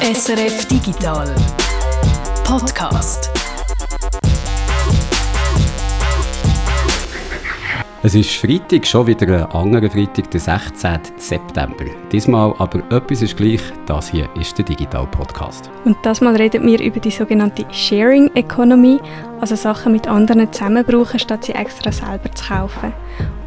SRF Digital Podcast. Es ist Freitag, schon wieder ein anderer Freitag, der 16. September. Diesmal aber etwas ist gleich, das hier ist der Digital Podcast. Und das Mal reden wir über die sogenannte Sharing Economy, also Sachen mit anderen zusammen brauchen, statt sie extra selber zu kaufen.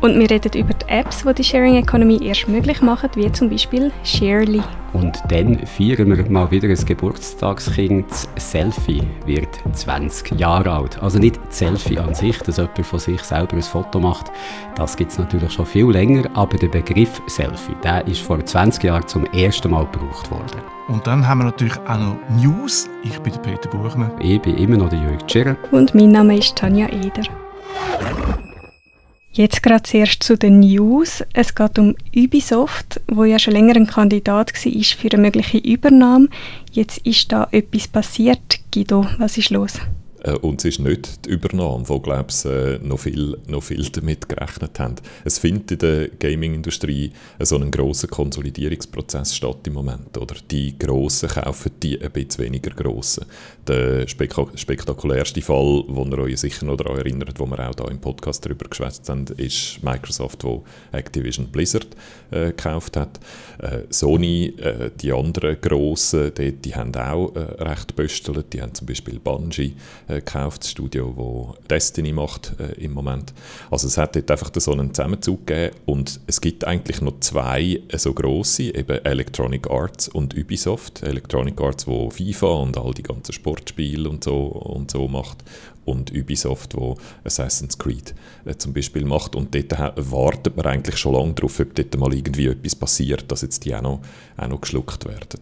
Und wir reden über die Apps, die die Sharing Economy erst möglich machen, wie zum Beispiel Sharely. Und dann feiern wir mal wieder ein Geburtstagskind. Das Selfie wird 20 Jahre alt. Also nicht das Selfie an sich, dass jemand von sich selber ein Foto macht. Das gibt es natürlich schon viel länger, aber der Begriff Selfie, der ist vor 20 Jahren zum ersten Mal gebraucht worden. Und dann haben wir natürlich auch noch News. Ich bin der Peter Buchmann. Ich bin immer noch der Jörg Tschirr. Und mein Name ist Tanja Eder. Jetzt gerade zuerst zu den News. Es geht um Ubisoft, wo ja schon länger ein Kandidat war für eine mögliche Übernahme. Jetzt ist da etwas passiert. Guido, was ist los? Äh, und es ist nicht die Übernahme, wo glaube ich, äh, noch, viel, noch viel damit gerechnet haben. Es findet in der Gaming-Industrie so einen grossen Konsolidierungsprozess statt im Moment. Oder? Die Grossen kaufen die ein bisschen weniger Grossen. Der spek spektakulärste Fall, wo ihr euch sicher noch daran erinnert, wo wir auch da im Podcast darüber geschwätzt haben, ist Microsoft, wo Activision Blizzard äh, gekauft hat. Äh, Sony, äh, die anderen Grossen, die, die haben auch äh, recht böstelt. Die haben zum Beispiel Bungie äh, gekauft, das Studio, wo Destiny macht äh, im Moment. Also es hat dort einfach so einen Zusammenzug gegeben und es gibt eigentlich noch zwei äh, so grosse, eben Electronic Arts und Ubisoft. Electronic Arts, wo FIFA und all die ganzen Sportspiele und so, und so macht und Ubisoft, wo Assassin's Creed äh, zum Beispiel macht. Und dort wartet man eigentlich schon lange darauf, ob dort mal irgendwie etwas passiert, dass jetzt die auch noch, auch noch geschluckt werden.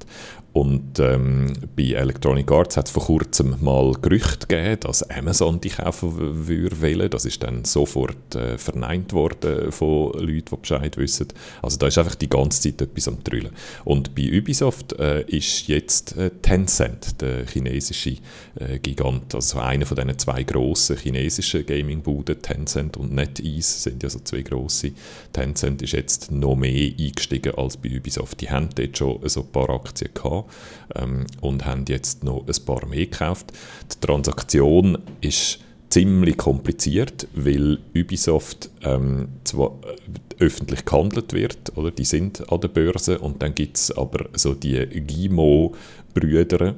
Und ähm, bei Electronic Arts hat es vor kurzem mal Gerüchte gegeben, dass Amazon die kaufen würde. Das ist dann sofort äh, verneint worden von Leuten, die Bescheid wissen. Also da ist einfach die ganze Zeit etwas am Trüllen. Und bei Ubisoft äh, ist jetzt äh, Tencent, der chinesische äh, Gigant, also einer von diesen zwei grossen chinesischen Gaming-Buden, Tencent und NetEase sind ja so zwei grosse. Tencent ist jetzt noch mehr eingestiegen als bei Ubisoft. Die haben dort schon so ein paar Aktien gehabt ähm, und haben jetzt noch ein paar mehr gekauft. Die Transaktion ist ziemlich kompliziert, weil Ubisoft ähm, zwar äh, öffentlich gehandelt wird, oder die sind an der Börse und dann gibt es aber so die Gimo-Brüder,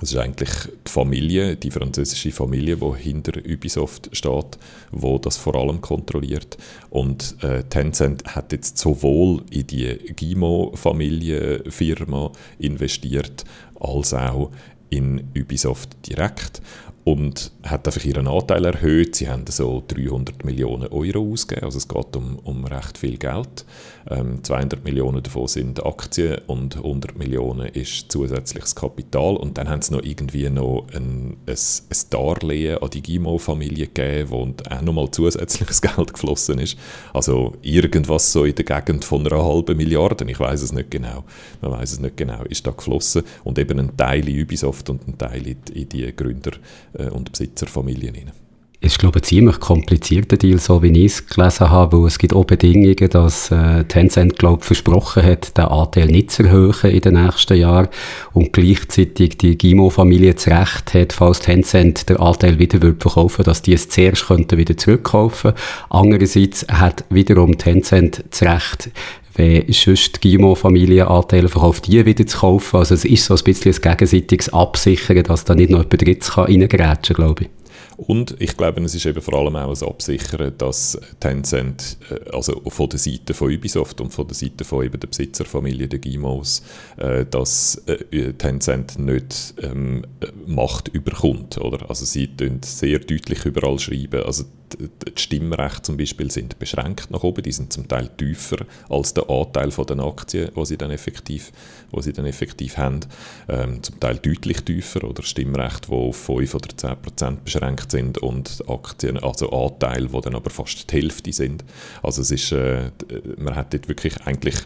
das ist eigentlich die Familie, die französische Familie, die hinter Ubisoft steht, wo das vor allem kontrolliert. Und äh, Tencent hat jetzt sowohl in die Gimo-Familie-Firma investiert, als auch in Ubisoft direkt und hat einfach ihren Anteil erhöht. Sie haben so 300 Millionen Euro ausgegeben, also es geht um, um recht viel Geld. Ähm, 200 Millionen davon sind Aktien und 100 Millionen ist zusätzliches Kapital. Und dann haben sie noch irgendwie noch ein, ein, ein Darlehen an die Gimo-Familie gegeben, wo auch nochmal zusätzliches Geld geflossen ist. Also irgendwas so in der Gegend von einer halben Milliarde, ich weiß es nicht genau, man weiß es nicht genau, ist da geflossen. Und eben ein Teil in Ubisoft und ein Teil in die, Gründer- äh, und Besitzerfamilien hinein. Ist, glaube ich, ein ziemlich komplizierter Deal, so wie ich es gelesen habe, weil es gibt auch Bedingungen, dass äh, Tencent, glaube versprochen hat, den Anteil nicht zu erhöhen in den nächsten Jahren und gleichzeitig die Gimo-Familie das Recht hat, falls Tencent den Anteil wieder wird verkaufen dass die es zuerst könnten wieder zurückkaufen Andererseits hat wiederum Tencent das Recht, wenn sonst die Gimo-Familie Anteile verkauft, die wieder zu kaufen. Also es ist so ein bisschen ein gegenseitiges Absichern, dass da nicht noch jemand Drittes reingrätschen kann, glaube ich. Und ich glaube, es ist eben vor allem auch ein Absichern, dass Tencent, äh, also von der Seite von Ubisoft und von der Seite von eben der Besitzerfamilie der Gimos, äh, dass äh, Tencent nicht ähm, Macht überkommt. Oder? Also sie tun sehr deutlich überall schreiben, also die Stimmrechte zum Beispiel sind beschränkt nach oben, die sind zum Teil tiefer als der Anteil von den Aktien, wo sie dann effektiv, wo sie dann effektiv haben, ähm, zum Teil deutlich tiefer oder Stimmrechte, die auf 5 oder 10 Prozent beschränkt sind und Aktien, also Anteile, die dann aber fast die Hälfte sind. Also es ist, äh, man hat dort wirklich eigentlich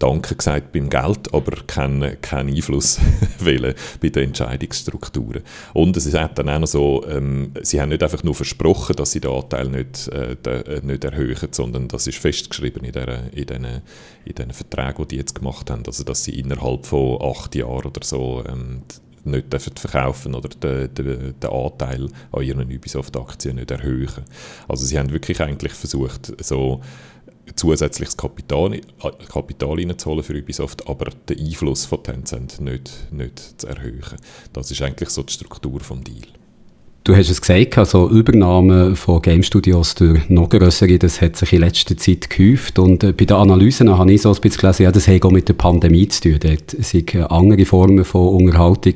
Danke gesagt beim Geld, aber keinen kein Einfluss wählen bei den Entscheidungsstrukturen. Und es ist dann auch noch so, ähm, sie haben nicht einfach nur versprochen, dass sie den Anteil nicht, äh, äh, nicht erhöhen, sondern das ist festgeschrieben in, der, in, den, in den Verträgen, die die jetzt gemacht haben, also dass sie innerhalb von acht Jahren oder so ähm, nicht dürfen verkaufen oder den, den, den Anteil an ihren Ubisoft-Aktien nicht erhöhen. Also sie haben wirklich eigentlich versucht, so zusätzliches Kapital, Kapital reinzuholen für Ubisoft, aber den Einfluss von Tencent nicht, nicht zu erhöhen. Das ist eigentlich so die Struktur des Deals. Du hast es gesagt, also Übernahme von Game Studios durch noch größere, das hat sich in letzter Zeit gehäuft. Und äh, bei den Analysen habe ich so ein bisschen gelesen, ja, das hat auch mit der Pandemie zu tun. Dort sind äh, andere Formen von Unterhaltung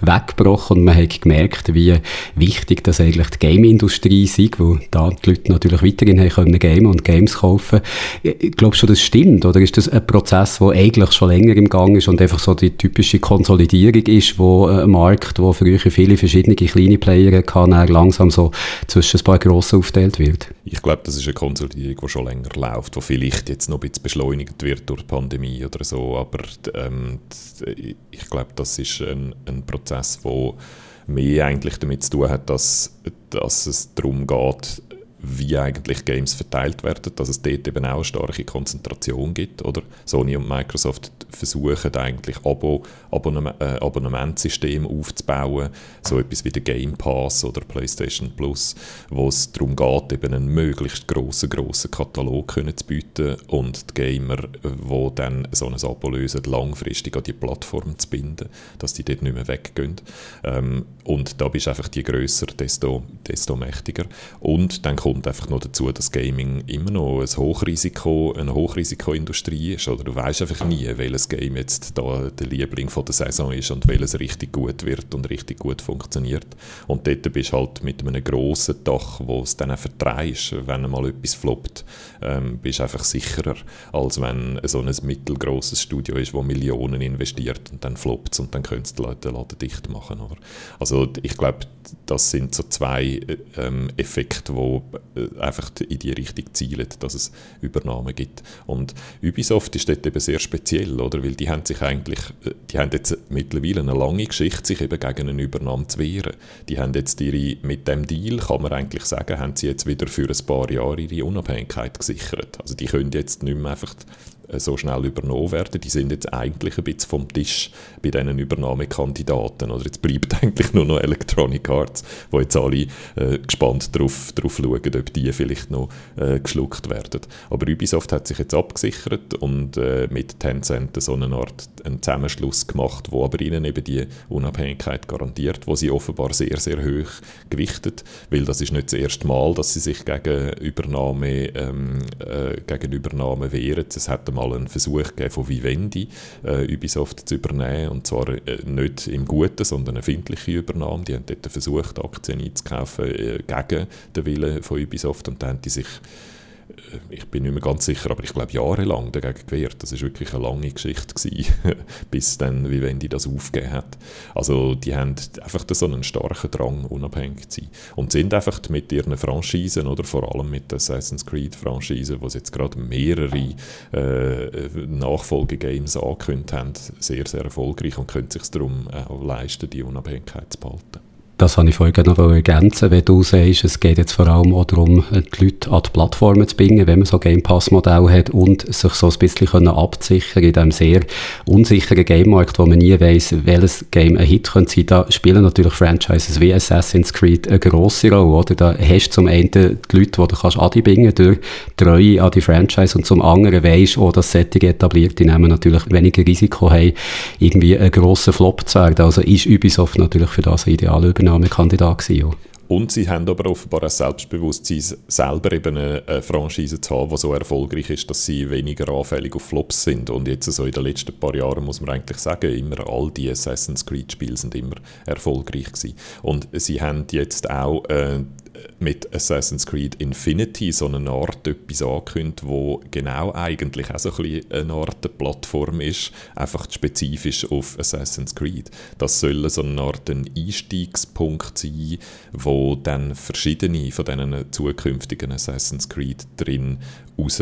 weggebrochen und man hat gemerkt, wie wichtig das eigentlich die Game-Industrie ist, weil da die Leute natürlich weiterhin haben können Game und Games kaufen. Ich glaube schon, das stimmt, oder ist das ein Prozess, der eigentlich schon länger im Gang ist und einfach so die typische Konsolidierung ist, wo äh, ein Markt, wo früher viele verschiedene kleine Player kann er langsam so zwischen ein paar grossen aufgeteilt wird? Ich glaube, das ist eine Konsolidierung, die schon länger läuft, die vielleicht jetzt noch ein bisschen beschleunigt wird durch die Pandemie oder so, aber ähm, ich glaube, das ist ein, ein Prozess, der mehr eigentlich damit zu tun hat, dass, dass es darum geht, wie eigentlich Games verteilt werden, dass es dort eben auch eine starke Konzentration gibt. Oder? Sony und Microsoft versuchen eigentlich Abo, Abonnement, äh, Abonnementssystem aufzubauen, so etwas wie der Game Pass oder PlayStation Plus, wo es darum geht, eben einen möglichst grossen, grossen Katalog können zu bieten und die Gamer, die dann so ein Abo lösen, langfristig an die Plattform zu binden, dass die dort nicht mehr weggehen. Ähm, und da bist du einfach je grösser, desto, desto mächtiger. Und dann kommt einfach noch dazu, dass Gaming immer noch ein Hochrisiko, eine Hochrisikoindustrie ist. Oder du weißt einfach nie, welches Game jetzt da der Liebling von der Saison ist und welches richtig gut wird und richtig gut funktioniert. Und dort bist du halt mit einem grossen Dach, wo es dann auch wenn mal etwas floppt, ähm, bist einfach sicherer, als wenn so ein mittelgroßes Studio ist, wo Millionen investiert und dann floppt und dann können die Leute den Laden dicht machen. Oder? Also ich glaube, das sind so zwei äh, ähm, Effekte, die äh, einfach in die Richtung zielen, dass es Übernahmen gibt. Und Ubisoft ist dort eben sehr speziell, oder? Weil die haben sich eigentlich, äh, die haben jetzt mittlerweile eine lange Geschichte, sich eben gegen eine Übernahme zu wehren. Die haben jetzt ihre, mit dem Deal, kann man eigentlich sagen, haben sie jetzt wieder für ein paar Jahre ihre Unabhängigkeit gesichert. Also die können jetzt nicht mehr einfach so schnell übernommen werden. Die sind jetzt eigentlich ein bisschen vom Tisch bei diesen Übernahmekandidaten. Oder jetzt bleibt eigentlich nur noch Electronic Arts, wo jetzt alle äh, gespannt darauf drauf schauen, ob die vielleicht noch äh, geschluckt werden. Aber Ubisoft hat sich jetzt abgesichert und äh, mit Tencent so eine Art einen Zusammenschluss gemacht, wo aber ihnen eben die Unabhängigkeit garantiert, wo sie offenbar sehr, sehr hoch gewichtet, weil das ist nicht das erste Mal, dass sie sich gegen Übernahme, ähm, äh, gegen Übernahme wehren. Es hat mal einen Versuch gegeben von Vivendi, äh, Ubisoft zu übernehmen. Und zwar äh, nicht im Guten, sondern eine findliche Übernahme. Die haben dort versucht, Aktien einzukaufen äh, gegen den Willen von Ubisoft und dann haben die sich ich bin nicht mehr ganz sicher, aber ich glaube jahrelang dagegen gewehrt. Das ist wirklich eine lange Geschichte gewesen, bis dann Vivendi das aufgegeben hat. Also die haben einfach so einen starken Drang, unabhängig zu sein. Und sind einfach mit ihren Franchisen, oder vor allem mit der Assassin's Creed Franchise, wo sie jetzt gerade mehrere äh, Nachfolgegames angekündigt haben, sehr, sehr erfolgreich und können sich darum auch leisten, die Unabhängigkeit zu behalten. Das habe ich vorhin noch ergänzen, wenn du sagst, es geht jetzt vor allem auch darum, die Leute an die Plattformen zu bringen, wenn man so Game Pass Modell hat und sich so ein bisschen absichern in diesem sehr unsicheren Game-Markt, wo man nie weiß, welches Game ein Hit könnte sein. Da spielen natürlich Franchises wie Assassin's Creed eine grosse Rolle, oder? Da hast du zum einen die Leute, die du kannst anbinden durch Treue an die Franchise und zum anderen weisst auch, dass Setting etabliert, die nehmen natürlich weniger Risiko haben, irgendwie einen grossen Flop zu werden. Also ist Ubisoft natürlich für das ein idealer Übernahmekandidat gewesen. Und sie haben aber offenbar ein Selbstbewusstsein, selber eben eine, Franchise zu haben, die so erfolgreich ist, dass sie weniger anfällig auf Flops sind. Und jetzt so in den letzten paar Jahren muss man eigentlich sagen, immer all die Assassin's Creed Spiele sind immer erfolgreich gewesen. Und sie haben jetzt auch äh, mit Assassin's Creed Infinity so eine Art etwas angekündigt, wo genau eigentlich auch so eine Art Plattform ist, einfach spezifisch auf Assassin's Creed. Das soll so eine Art ein Einstiegspunkt sein, wo dann verschiedene von diesen zukünftigen Assassin's Creed drin raus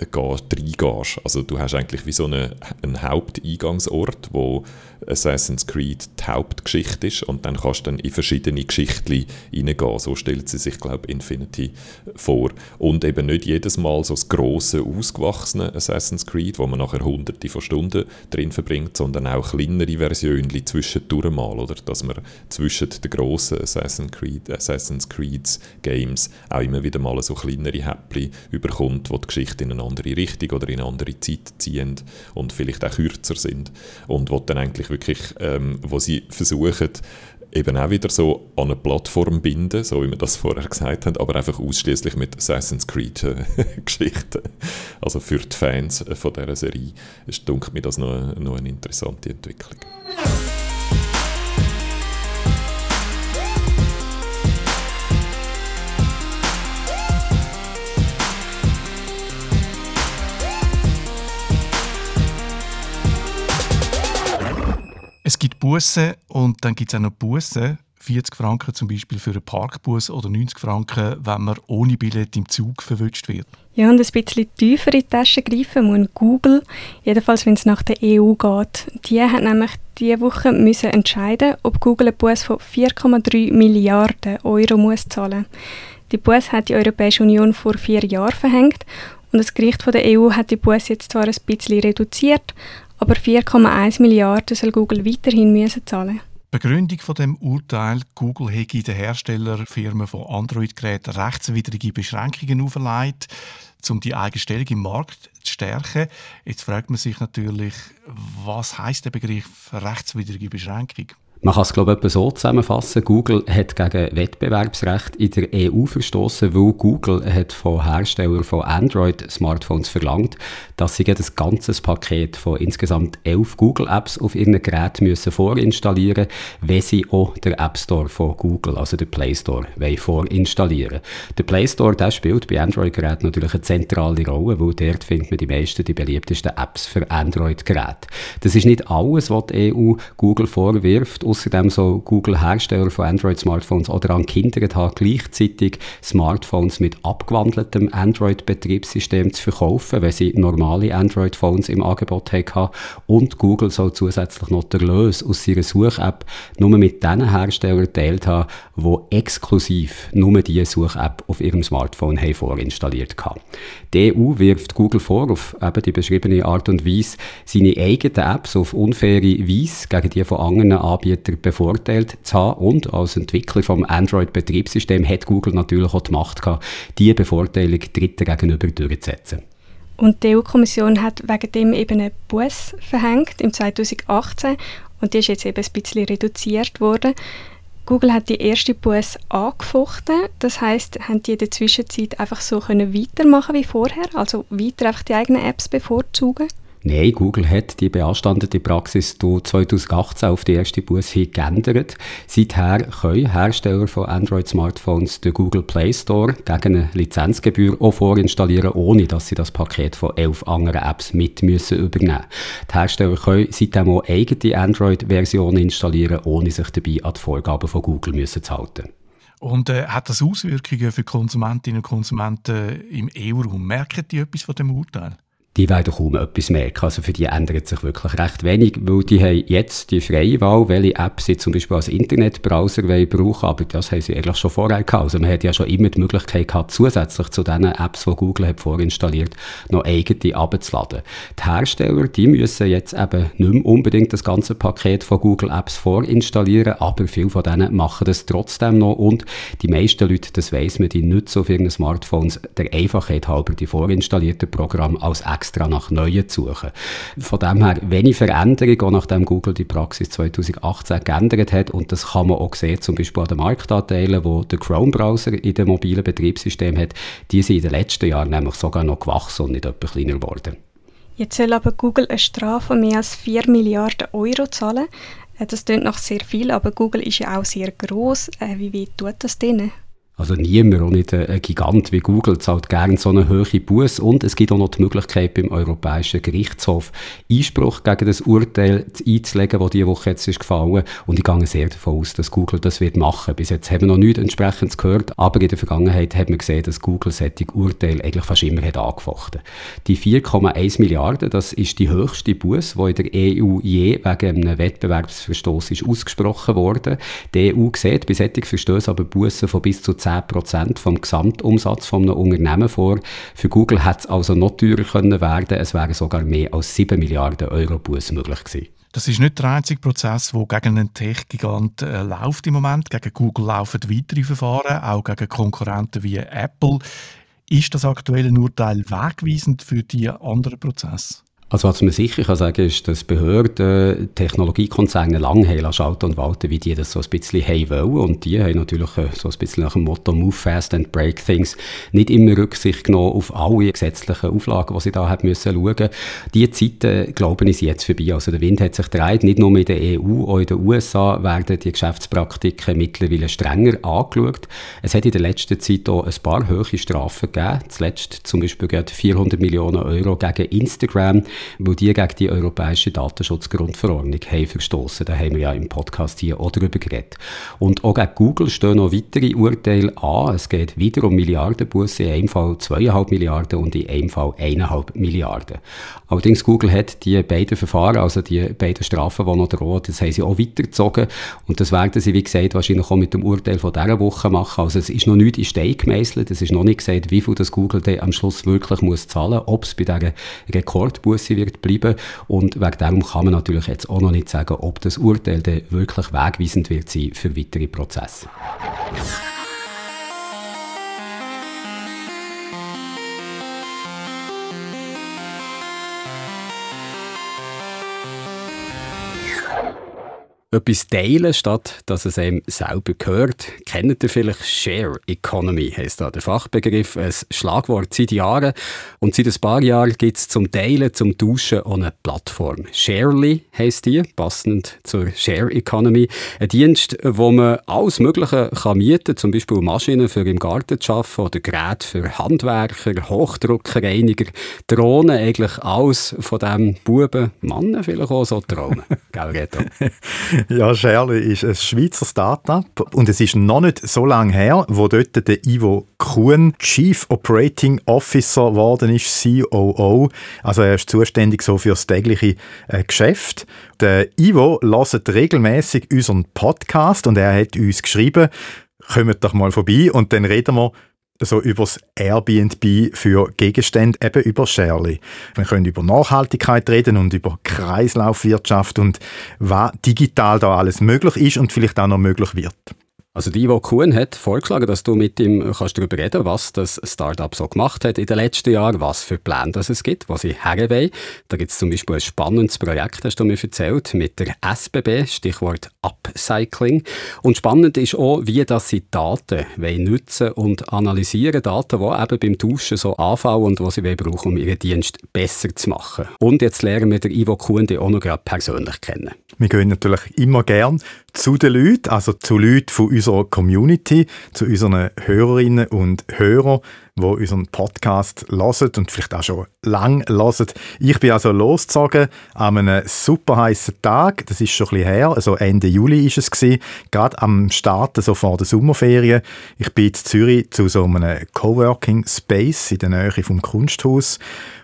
reingehst. Also du hast eigentlich wie so eine, einen Haupteingangsort, wo Assassin's Creed die Hauptgeschichte ist und dann kannst du dann in verschiedene Geschichten reingehen. So stellt sie sich, glaube ich, Infinity vor. Und eben nicht jedes Mal so das grosse, ausgewachsene Assassin's Creed, wo man nachher hunderte von Stunden drin verbringt, sondern auch kleinere Versionen zwischendurch mal, oder? Dass man zwischen den grossen Assassin's Creed, Assassin's Creeds Games auch immer wieder mal so kleinere Häppchen überkommt, wo die Geschichte in eine andere Richtung oder in eine andere Zeit ziehen und vielleicht auch kürzer sind und wo dann eigentlich wirklich, ähm, wo sie versuchen, eben auch wieder so an eine Plattform binden, so wie wir das vorher gesagt haben, aber einfach ausschließlich mit Assassin's Creed äh. Also für die Fans von dieser Serie ist, denke mir das noch, noch eine interessante Entwicklung. Es gibt Busse und dann gibt es auch noch Busse. 40 Franken zum Beispiel für einen Parkbus oder 90 Franken, wenn man ohne Billett im Zug verwünscht wird. Ja, und ein bisschen tiefer in die Tasche greifen muss Google, jedenfalls wenn es nach der EU geht. Die hat nämlich diese Woche müssen entscheiden, ob Google einen Bus von 4,3 Milliarden Euro muss zahlen Die Bus hat die Europäische Union vor vier Jahren verhängt und das Gericht von der EU hat die Bus jetzt zwar ein bisschen reduziert, aber 4,1 Milliarden soll Google weiterhin müssen zahlen. Begründung von dem Urteil: Google hätte den Herstellerfirmen von Android-Geräten rechtswidrige Beschränkungen auferlegt, um die eigene Stellung im Markt zu stärken. Jetzt fragt man sich natürlich, was heißt der Begriff rechtswidrige Beschränkung? Man kann es, glaube ich, so zusammenfassen. Google hat gegen Wettbewerbsrecht in der EU verstoßen, weil Google hat von Herstellern von Android-Smartphones verlangt, dass sie das ganze Paket von insgesamt elf Google-Apps auf ihren Geräten müssen vorinstallieren müssen, wenn sie auch den App Store von Google, also den Play Store, vorinstallieren Der Play Store der spielt bei Android-Geräten natürlich eine zentrale Rolle, weil dort findet man die meisten, die beliebtesten Apps für Android-Geräte. Das ist nicht alles, was die EU Google vorwirft außerdem so Google-Hersteller von Android-Smartphones oder an Kinder haben, gleichzeitig Smartphones mit abgewandeltem Android-Betriebssystem zu verkaufen, wenn sie normale Android-Phones im Angebot haben. Und Google soll zusätzlich noch den Lös aus ihrer Such-App nur mit den Herstellern geteilt haben, die exklusiv nur diese Such-App auf ihrem Smartphone haben vorinstalliert haben. Die EU wirft Google vor, auf eben die beschriebene Art und Weise, seine eigenen Apps auf unfaire Weise gegen die von anderen Anbietern Anbieter bevorteilt zu haben. Und als Entwickler vom Android-Betriebssystem hat Google natürlich auch die Macht gehabt, diese Bevorteilung Dritten gegenüber durchzusetzen. Und die EU-Kommission hat wegen dem eben einen Bus verhängt im 2018 und die ist jetzt eben ein bisschen reduziert worden. Google hat die erste Bus angefochten, das heißt, haben die in der Zwischenzeit einfach so können weitermachen wie vorher, also weiter einfach die eigenen Apps bevorzugen? Nein, Google hat die beanstandete Praxis 2018 auf die erste hin geändert. Seither können Hersteller von Android-Smartphones den Google Play Store gegen eine Lizenzgebühr auch vorinstallieren, ohne dass sie das Paket von elf anderen Apps mit müssen übernehmen Die Hersteller können seitdem auch eigene Android-Versionen installieren, ohne sich dabei an die Vorgaben von Google müssen zu halten. Und äh, hat das Auswirkungen für Konsumentinnen und Konsumenten im EU-Raum? Merken die etwas von dem Urteil? Die werden kaum etwas merken. Also für die ändert sich wirklich recht wenig, weil die haben jetzt die freie Wahl, welche Apps sie zum Beispiel als Internetbrowser brauchen, aber das haben sie eigentlich schon vorher gehabt. Also man hat ja schon immer die Möglichkeit gehabt, zusätzlich zu den Apps, die Google hat vorinstalliert, noch eigene abzuladen. Die Hersteller, die müssen jetzt eben nicht mehr unbedingt das ganze Paket von Google Apps vorinstallieren, aber viele von denen machen das trotzdem noch und die meisten Leute, das weiss man, die nutzen auf ihren Smartphones der Einfachheit halber die vorinstallierten Programme als extra extra nach neuen zu suchen. Von dem her wenig Veränderung, auch nachdem Google die Praxis 2018 geändert hat und das kann man auch sehen, zum Beispiel an den Marktanteilen, wo der Chrome-Browser in dem mobilen Betriebssystem hat, die sind in den letzten Jahren nämlich sogar noch gewachsen und nicht etwas kleiner geworden. Jetzt soll aber Google eine Strafe von mehr als 4 Milliarden Euro zahlen. Äh, das klingt nach sehr viel, aber Google ist ja auch sehr groß. Äh, wie weit tut das denen? Also niemand, auch nicht ein Gigant wie Google, zahlt gerne so eine hohe Buß und es gibt auch noch die Möglichkeit beim Europäischen Gerichtshof Einspruch gegen das Urteil einzulegen, das diese Woche jetzt ist gefallen und ich gehe sehr davon aus, dass Google das wird machen. Bis jetzt haben wir noch nichts entsprechendes gehört, aber in der Vergangenheit hat man gesehen, dass Google solche Urteile eigentlich fast immer hat angefochten. Die 4,1 Milliarden, das ist die höchste Buß, die in der EU je wegen einem Wettbewerbsverstoß ist ausgesprochen wurde. Die EU sieht bei solchen Verstößen aber Bußen von bis zu 10% vom Gesamtumsatz von einem vor. Für Google hätte es also noch teurer können werden. Es wären sogar mehr als 7 Milliarden Euro Buß möglich gewesen. Das ist nicht der einzige Prozess, der gegen einen Tech-Gigant äh, läuft im Moment. Gegen Google laufen weitere Verfahren, auch gegen Konkurrenten wie Apple. Ist das aktuelle Urteil wegweisend für die anderen Prozesse? Also was man sicher kann sagen ist, dass Behörden, Technologiekonzerne lange haben schalten und walten, wie die das so ein bisschen haben wollen. Und die haben natürlich äh, so ein bisschen nach dem Motto «Move fast and break things» nicht immer Rücksicht genommen auf alle gesetzlichen Auflagen, die sie da haben müssen schauen. Die Zeiten, glaube ich, sind jetzt vorbei. Also der Wind hat sich gedreht. Nicht nur in der EU, auch in den USA werden die Geschäftspraktiken mittlerweile strenger angeschaut. Es hat in der letzten Zeit auch ein paar hohe Strafen gegeben. Zuletzt zum Beispiel 400 Millionen Euro gegen Instagram weil die gegen die europäische Datenschutzgrundverordnung haben verstoßen. Da haben wir ja im Podcast hier auch darüber geredet. Und auch gegen Google stehen noch weitere Urteile an. Es geht wieder um Milliardenbusse, in einem Fall 2,5 Milliarden und in einem Fall 1,5 Milliarden. Allerdings Google hat die beiden Verfahren, also die beiden Strafen, die noch drohen, das haben sie auch weitergezogen und das werden sie, wie gesagt, wahrscheinlich auch mit dem Urteil von dieser Woche machen. Also es ist noch nicht in Stein gemeißelt, es ist noch nicht gesagt, wie viel das Google dann am Schluss wirklich muss zahlen, ob es bei dieser Rekordbusse Busse wird bleiben. Und wegen dem kann man natürlich jetzt auch noch nicht sagen, ob das Urteil dann wirklich wegweisend wird sein für weitere Prozesse. Etwas teilen, statt dass es einem selber gehört. Kennt ihr vielleicht Share Economy, heisst da der Fachbegriff, ein Schlagwort seit Jahren. Und seit ein paar Jahren gibt es zum Teilen, zum Tauschen auch eine Plattform. Sharely heisst die, passend zur Share Economy. Ein Dienst, wo man alles Mögliche kann mieten kann, zum Beispiel Maschinen für im Garten zu arbeiten oder Geräte für Handwerker, Hochdruckreiniger, Drohnen, eigentlich alles von dem Buben, Mann vielleicht auch so träumen. Gell, Reto? Ja, Scherli ist ein Schweizer Startup und es ist noch nicht so lange her, wo dort der Ivo Kuhn Chief Operating Officer geworden ist, COO. Also er ist zuständig so für das tägliche äh, Geschäft. Der Ivo hört regelmäßig unseren Podcast und er hat uns geschrieben, kommt doch mal vorbei und dann reden wir so übers Airbnb für Gegenstände, eben über Sherly. Wir können über Nachhaltigkeit reden und über Kreislaufwirtschaft und was digital da alles möglich ist und vielleicht auch noch möglich wird. Also die, die Kuhn hat vorgeschlagen, dass du mit ihm kannst darüber reden was das Startup so gemacht hat in den letzten Jahren, was für Pläne das es gibt, was sie herwollen. Da gibt es zum Beispiel ein spannendes Projekt, hast du mir erzählt, mit der SBB, Stichwort Upcycling. Und spannend ist auch, wie das sie Daten wollen nutzen und analysieren, Daten, die eben beim Tauschen so anfallen und die sie brauchen, um ihren Dienst besser zu machen. Und jetzt lernen wir den Ivo Kuhn auch noch gerade persönlich kennen. Wir gehen natürlich immer gern zu den Leuten, also zu Leuten von unserer Community, zu unseren Hörerinnen und Hörern, die unseren Podcast hören und vielleicht auch schon lang hören. Ich bin also losgezogen an einem super heißen Tag, das ist schon ein bisschen her, also Ende Juli ist es gewesen, gerade am Start, so vor der Sommerferien. Ich bin in Zürich zu so einem Coworking Space in der Nähe vom Kunsthaus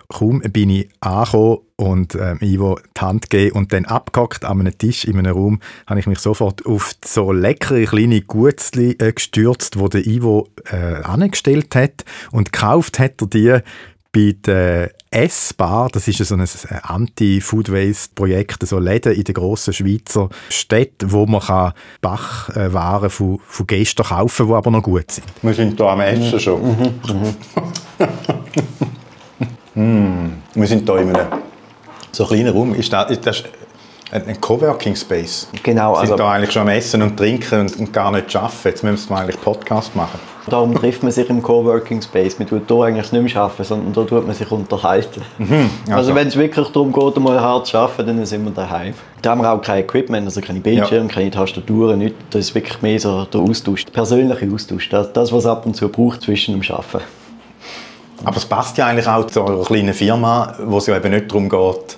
Kaum bin ich angekommen und äh, Ivo die Hand gegeben und dann abgehockt an einem Tisch in einem Raum, habe ich mich sofort auf so leckere kleine Gutzli äh, gestürzt, wo der Ivo äh, angestellt hat und gekauft hat er die bei der S-Bar, das ist so ein Anti-Food-Waste-Projekt, so Läden in den grossen Schweizer Städten, wo man Bachwaren von, von Gästen kaufen kann, die aber noch gut sind. Wir sind hier am Essen schon. Mhm. Mhm. Mm. Wir sind hier in einem so kleinen Raum. Ist das, ist das ein Coworking Space? Genau. Wir sind also, hier eigentlich schon am Essen und Trinken und, und gar nicht arbeiten. Jetzt müssen wir eigentlich Podcast machen. Darum trifft man sich im Coworking Space. Man tut hier eigentlich nicht mehr arbeiten, sondern da tut man sich unterhalten. Mhm, Also, also. wenn es wirklich darum geht, mal hart zu arbeiten, dann sind wir daheim. Da haben wir auch kein Equipment, also keine Bildschirme, keine Tastaturen, nichts. Das ist wirklich mehr so der Austausch, der persönliche Austausch. Das, das was ab und zu braucht zwischen dem Arbeiten. Aber es passt ja eigentlich auch zu eurer kleinen Firma, wo es ja eben nicht darum geht,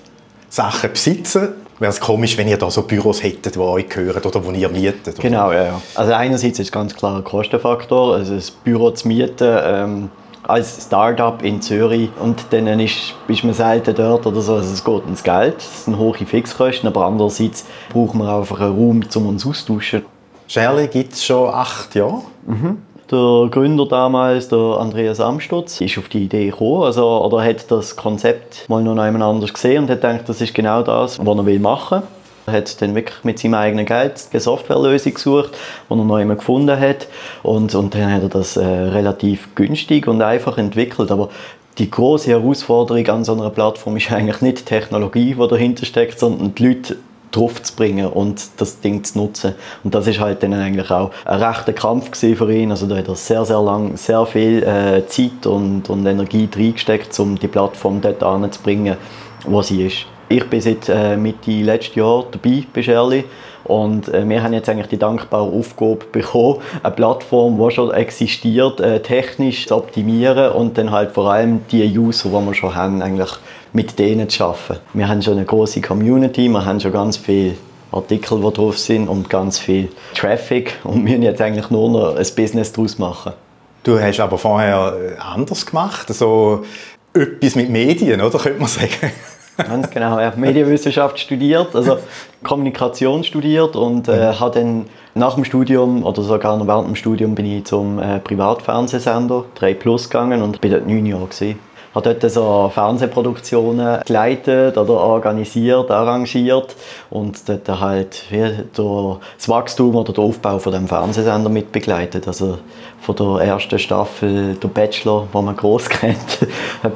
Sachen zu besitzen. Wäre es komisch, wenn ihr da so Büros hättet, die euch gehören oder die ihr mietet. oder? Genau, ja, ja. Also einerseits ist ganz klar ein Kostenfaktor, also das Büro zu mieten ähm, als Start-up in Zürich und dann ist, ist man selten dort oder so, also es geht ums Geld, es sind hohe Fixkosten, aber andererseits brauchen wir einfach einen Raum, um uns austauschen. Shirley gibt es schon acht Jahre. Der Gründer damals, der Andreas Amstutz, ist auf die Idee gekommen, also, oder hat das Konzept mal noch jemand anders gesehen und hat gedacht, das ist genau das, was er will machen will. Er hat dann wirklich mit seinem eigenen Geld eine Softwarelösung gesucht, die er noch jemand gefunden hat. Und, und dann hat er das äh, relativ günstig und einfach entwickelt. Aber die große Herausforderung an so einer Plattform ist eigentlich nicht die Technologie, die dahinter steckt, sondern die Leute drauf zu bringen und das Ding zu nutzen. Und das ist halt dann eigentlich auch ein rechter Kampf für ihn. Also da hat er sehr, sehr lang sehr viel äh, Zeit und, und Energie reingesteckt, um die Plattform dort anzubringen, wo sie ist. Ich bin seit äh, Mitte letztes Jahr dabei bei Shirley und äh, wir haben jetzt eigentlich die dankbare Aufgabe bekommen, eine Plattform, die schon existiert, äh, technisch zu optimieren und dann halt vor allem die User, die wir schon haben, eigentlich mit denen zu arbeiten. Wir haben schon eine große Community, wir haben schon ganz viele Artikel, die drauf sind und ganz viel Traffic und wir müssen jetzt eigentlich nur noch ein Business daraus machen. Du hast aber vorher äh, anders gemacht, so etwas mit Medien, oder könnte man sagen? Ganz genau, ja. Medienwissenschaft studiert, also Kommunikation studiert und äh, habe dann nach dem Studium oder sogar noch während dem Studium bin ich zum äh, Privatfernsehsender 3 Plus gegangen und bin dort neun Jahre gewesen. Habe dort so Fernsehproduktionen geleitet oder organisiert, arrangiert und dort halt das Wachstum oder den Aufbau von dem Fernsehsender mitbegleitet. Also von der ersten Staffel der Bachelor, wo man groß kennt,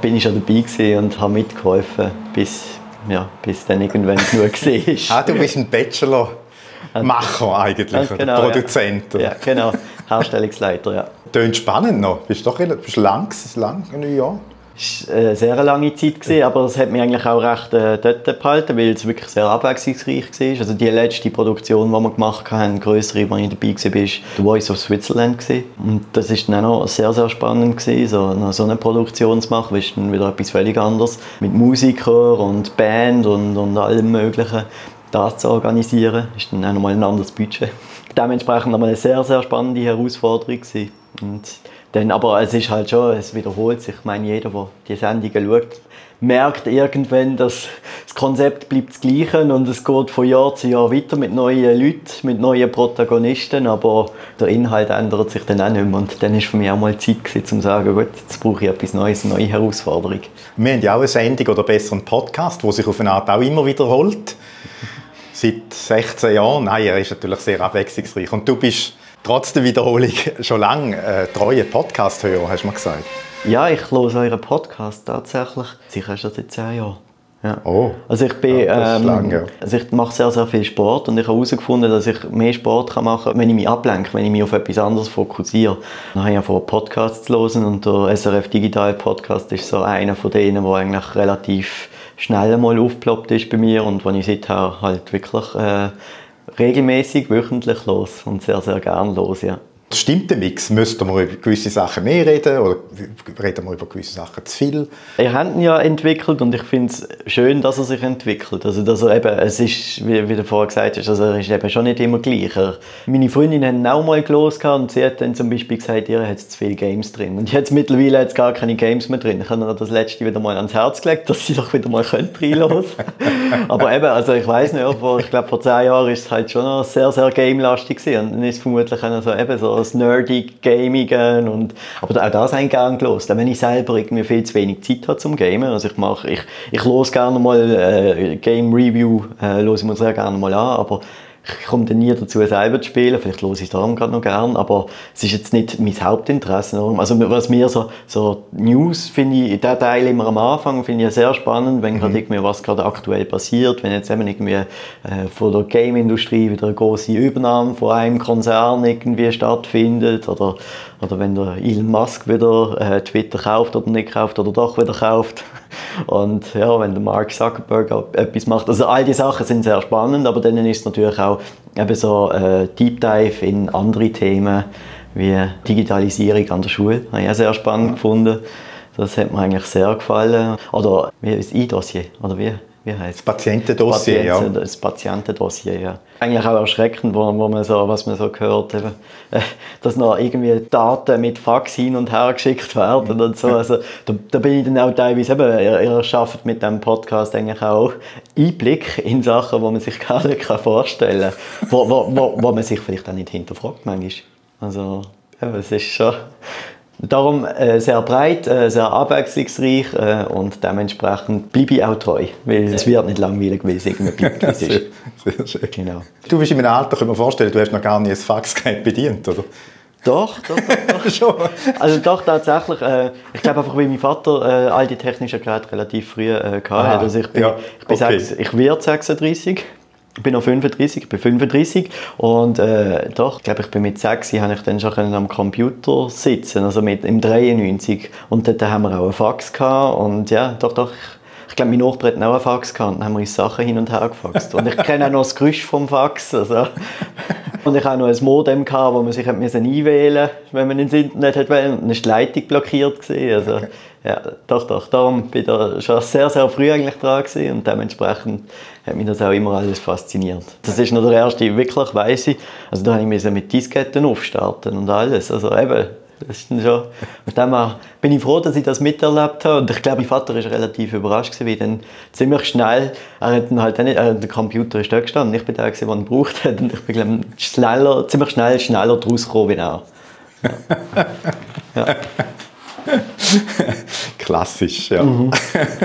bin ich schon dabei und habe mitgeholfen, bis, ja, bis dann irgendwann genug war. Ah, du bist ein Bachelor-Macher eigentlich, Ganz oder genau, ja. Produzent. oder? Ja, genau. Herstellungsleiter, ja. Tönt spannend noch. Bist du doch bist lang, lang, ein Jahr? Es war eine sehr lange Zeit, gewesen, aber es hat mich eigentlich auch recht äh, dort behalten, weil es wirklich sehr abwechslungsreich war. Also die letzte Produktion, die wir gemacht haben, größere, wo ich dabei war, war «The Voice of Switzerland». Gewesen. Und das war dann auch noch sehr, sehr spannend, gewesen, so, so eine Produktion zu machen, es dann wieder etwas völlig anderes mit Musikern und Band und, und allem Möglichen. Das zu organisieren, ist dann auch nochmal ein anderes Budget. Dementsprechend nochmal eine sehr, sehr spannende Herausforderung gewesen. Und dann, aber es ist halt schon, es wiederholt sich. Ich meine, jeder, der die Sendungen schaut, merkt irgendwann, dass das Konzept bleibt das Gleiche und es geht von Jahr zu Jahr weiter mit neuen Leuten, mit neuen Protagonisten, aber der Inhalt ändert sich dann auch nicht mehr. Und dann ist für mich auch mal Zeit um zu sagen, gut, jetzt brauche ich etwas Neues, eine neue Herausforderung. Wir haben ja auch eine Sendung oder besser einen Podcast, der sich auf eine Art auch immer wiederholt. Seit 16 Jahren. Nein, er ist natürlich sehr abwechslungsreich. Und du bist trotz der Wiederholung schon lange äh, treuer Podcast-Hörer, hast du mir gesagt. Ja, ich höre euren Podcast tatsächlich. Sicher schon seit 10 Jahren. Ja. Oh. Also ich bin, Ja, ähm, lang, ja. also ich mache sehr, sehr viel Sport und ich habe herausgefunden, dass ich mehr Sport kann machen kann, wenn ich mich ablenke, wenn ich mich auf etwas anderes fokussiere. Dann habe ich vor Podcasts zu hören und der SRF Digital Podcast ist so einer von denen, der eigentlich relativ schnell mal aufgeploppt ist bei mir und wo ich seither halt wirklich äh, regelmäßig, wöchentlich los und sehr, sehr gern los, ja. Stimmt der Mix? Müssten wir über gewisse Sachen mehr reden oder reden wir über gewisse Sachen zu viel? Er hat ihn ja entwickelt und ich finde es schön, dass er sich entwickelt. Also, dass er eben, es ist, wie, wie du vorher gesagt hast, also er ist eben schon nicht immer gleich. Er, meine Freundin hat ihn auch mal gelost und sie hat dann zum Beispiel gesagt, ihr hat zu viele Games drin. Und jetzt mittlerweile hat es gar keine Games mehr drin. Ich habe ihr das letzte wieder mal ans Herz gelegt, dass sie doch wieder mal könnte reinhören Aber eben, also ich weiß nicht, aber ich glaube vor zehn Jahren ist es halt schon noch sehr, sehr gamelastig gewesen. Und dann ist es vermutlich auch so, eben so das nerdy Gaming und aber auch das habe ich gerne gelost. Auch wenn ich selber irgendwie viel zu wenig Zeit habe zum Gamen. Also ich mache, ich, ich los gerne mal äh, Game Review, äh, ich mir sehr gerne mal an, aber ich komme dann nie dazu, selber zu spielen. Vielleicht höre ich es darum gerade noch gern, aber es ist jetzt nicht mein Hauptinteresse. Also was mir so, so News finde ich, der Teil immer am Anfang finde ich sehr spannend, wenn gerade irgendwie was gerade aktuell passiert, wenn jetzt eben irgendwie äh, von der Game-Industrie wieder eine große Übernahme von einem Konzern irgendwie stattfindet oder Oder wenn der Elon Musk wieder äh, Twitter kauft oder nicht kauft oder doch wieder kauft. Und ja, wenn der Mark Zuckerberg etwas macht. Also all die Sachen sind sehr spannend, aber dann ist es natürlich auch eben so äh, Deep Dive in andere Themen wie Digitalisierung an der Schule. Habe ich auch sehr spannend gefunden. Das hat mir eigentlich sehr gefallen. Oder wie ist das E-Dossier? Oder wie? Wie heißt das Patientendossier, Patienten, ja. Das Patientendossier, ja. Eigentlich auch erschreckend, wo, wo man so, was man so gehört, eben, äh, dass noch irgendwie Daten mit Fax hin und her geschickt werden und so. Also, da, da bin ich dann auch teilweise, eben, ihr, ihr schafft mit diesem Podcast eigentlich auch Einblick in Sachen, die man sich gar nicht vorstellen kann, wo, wo, wo, wo man sich vielleicht auch nicht hinterfragt manchmal. Also, eben, es ist schon Darum äh, sehr breit, äh, sehr abwechslungsreich äh, und dementsprechend bleibe ich auch treu, weil es wird nicht langweilig, weil es irgendwie bleibt, wie es ist. Sehr, schön. Genau. Du bist in einem Alter, kann man vorstellen, du hast noch gar nicht ein Faxgerät bedient, oder? Doch, doch, doch, doch. schon. Also doch, tatsächlich. Äh, ich glaube einfach, weil mein Vater äh, all die technischen Geräte relativ früh äh, hatte. Also ich bin, ja, ich, bin okay. 6, ich werde 36 ich bin noch 35, ich bin 35 und äh, doch, ich glaube, ich bin mit 6 habe ich dann schon am Computer sitzen, also mit, im 93 und dort haben wir auch einen Fax gehabt und ja, doch, doch, ich glaube, mein Nachbar hat auch einen Fax gehabt und haben wir uns Sachen hin und her gefaxt und ich kenne auch noch das Geräusch vom Fax, also und ich hatte noch ein Modem, gehabt, wo man sich einwählen musste, wenn man ins Internet wollte. Und dann war die Leitung blockiert. Gewesen. Also, ja, doch, doch. Darum bin ich schon sehr, sehr früh eigentlich dran gewesen. und dementsprechend hat mich das auch immer alles fasziniert. Das ist noch der erste wirklich weiße. Also da musste ich mit Disketten aufstarten und alles. Also eben, das ist schon, von dem her bin ich froh, dass ich das miterlebt habe. Und ich glaube, mein Vater war relativ überrascht, weil dann ziemlich schnell, er hat dann halt nicht, äh, der Computer ist da gestanden, ich bin der, der ihn gebraucht hat. Und ich bin glaube schneller, ziemlich schnell schneller draus gekommen wie er. Ja. ja. Klassisch, ja. Mhm.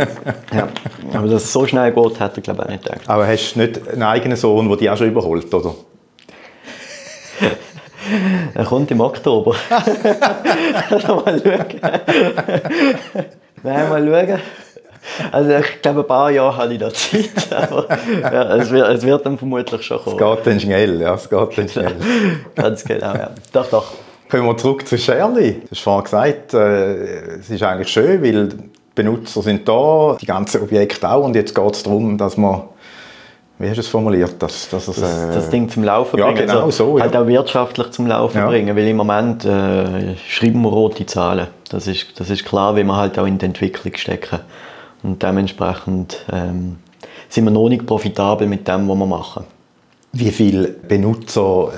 ja. Aber dass es so schnell geht, hätte ich glaube ich auch nicht gedacht. Aber hast du nicht einen eigenen Sohn, der dich auch schon überholt, oder? Er kommt im Oktober. mal schauen. Nein, mal schauen. Also ich glaube, ein paar Jahre habe ich da Zeit, aber ja, es, wird, es wird dann vermutlich schon kommen. Es geht dann schnell, ja, es geht dann schnell. Ganz genau, ja. Doch, doch. Kommen wir zurück zu Shirley. Du hast vorhin gesagt, äh, es ist eigentlich schön, weil die Benutzer sind da, die ganzen Objekte auch und jetzt geht es darum, dass man wie hast du es formuliert? Dass, dass es, das, das, Ding zum Laufen ja, bringen. Genau also, so, ja. Halt auch wirtschaftlich zum Laufen ja. bringen, weil im Moment äh, schreiben wir rote Zahlen. Das ist, das ist klar, wie wir halt auch in die Entwicklung stecken. Und dementsprechend ähm, sind wir noch nicht profitabel mit dem, was wir machen. Wie viele Benutzer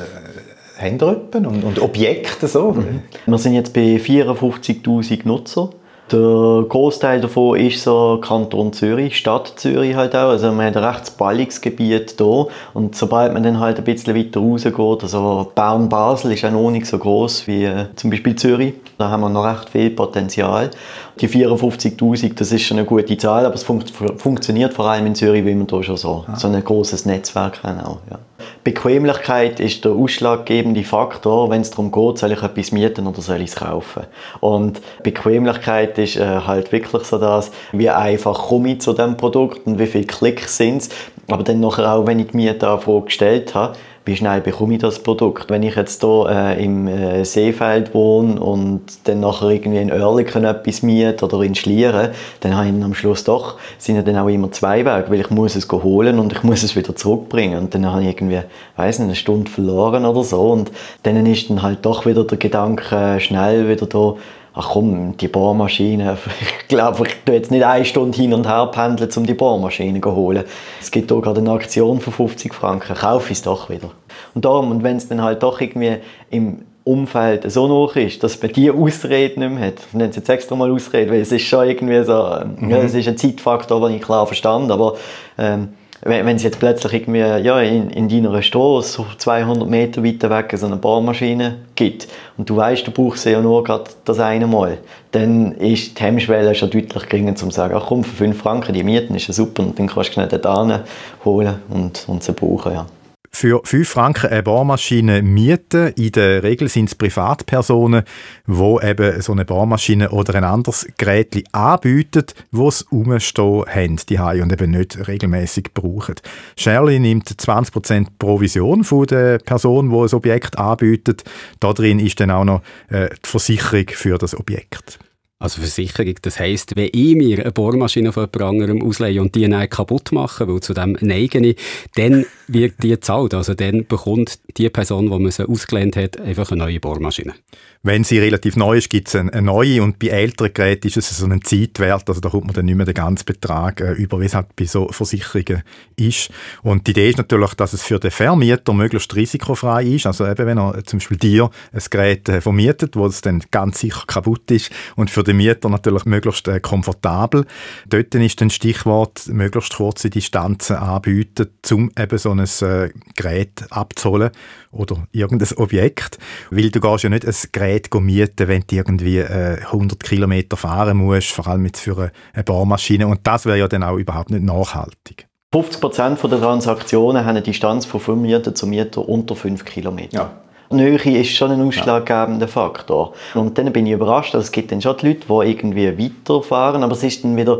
äh, haben wir und, und Objekte so? Mhm. Wir sind jetzt bei 54'000 Nutzer. Der Großteil davon ist so Kanton Zürich, Stadt Zürich halt auch. Also man hat ein recht balliges Gebiet hier. Und sobald man dann halt ein bisschen weiter rausgeht, also Bern-Basel ist auch noch nicht so groß wie äh, zum Beispiel Zürich. Da haben wir noch recht viel Potenzial. Die 54'000, das ist schon eine gute Zahl, aber es fun funktioniert vor allem in Zürich, wie man da schon so, ah. so ein großes Netzwerk haben auch. Ja. Bequemlichkeit ist der ausschlaggebende Faktor, wenn es darum geht, soll ich etwas mieten oder soll ich es kaufen. Und Bequemlichkeit ist äh, halt wirklich so das, wie einfach komme ich zu dem Produkt und wie viele Klicks sind es. Aber dann nachher auch, wenn ich die Mietanfrage gestellt habe, wie schnell bekomme ich das Produkt? Wenn ich jetzt hier äh, im äh, Seefeld wohne und dann nachher irgendwie in Oerlikon etwas miete oder in Schlieren, dann habe ich am Schluss doch, sind ja dann auch immer zwei Wege, weil ich muss es holen und ich muss es wieder zurückbringen und dann habe ich irgendwie, weiß nicht, eine Stunde verloren oder so und dann ist dann halt doch wieder der Gedanke äh, schnell wieder da, ach komm, die Bohrmaschine, ich glaube, ich tue jetzt nicht eine Stunde hin und her pendeln, um die Bohrmaschine zu holen. Es gibt hier gerade eine Aktion von 50 Franken, kaufe ich es doch wieder. Und darum, und wenn es dann halt doch irgendwie im Umfeld so hoch ist, dass bei dir Ausrede nicht mehr hat. Ich nenne es jetzt extra mal Ausrede, weil es ist schon irgendwie so, ähm, mhm. ja, es ist ein Zeitfaktor, den ich klar verstand, aber ähm, wenn es jetzt plötzlich irgendwie ja, in, in deiner Straße 200 Meter weiter weg so eine Bohrmaschine gibt und du weißt, du brauchst sie ja nur gerade das eine Mal, dann ist die Hemmschwelle schon deutlich geringer, um zu sagen, ach komm, für 5 Franken die Mieten ist ja super und dann kannst du schnell dort holen und, und sie brauchen. Ja. Für 5 Franken eine Bohrmaschine mieten. In der Regel sind es Privatpersonen, die eben so eine Bohrmaschine oder ein anderes Gerät anbieten, wo es rumstehen haben, die haben und eben nicht regelmäßig brauchen. Shirley nimmt 20% Provision von der Person, die ein Objekt anbietet. Da drin ist dann auch noch äh, die Versicherung für das Objekt. Also Versicherung, das heisst, wenn ich mir eine Bohrmaschine von jemand anderem ausleihe und die dann kaputt mache, weil zu dem neige ich, dann wird die gezahlt. Also dann bekommt die Person, die man sie ausgelehnt hat, einfach eine neue Bohrmaschine. Wenn sie relativ neu ist, gibt es eine, neue und bei älteren Geräten ist es so ein Zeitwert, also da kommt man dann nicht mehr den ganzen Betrag äh, über, wie es halt bei so Versicherungen ist. Und die Idee ist natürlich, dass es für den Vermieter möglichst risikofrei ist, also eben wenn er zum Beispiel dir ein Gerät äh, vermietet, wo es dann ganz sicher kaputt ist und für den Mieter natürlich möglichst äh, komfortabel. Dort ist dann Stichwort möglichst kurze Distanzen anbieten, um eben so ein äh, Gerät abzuholen oder irgendein Objekt, weil du gehst ja nicht ein Gerät mieten, wenn du irgendwie äh, 100 Kilometer fahren musst, vor allem jetzt für eine, eine Bohrmaschine und das wäre ja dann auch überhaupt nicht nachhaltig. 50 Prozent der Transaktionen haben eine Distanz von 5 Meter zu Meter unter 5 Kilometer. Ja. Nähe ist schon ein ausschlaggebender Faktor. Und dann bin ich überrascht, dass es gibt dann schon die Leute, die irgendwie weiterfahren, aber es ist dann wieder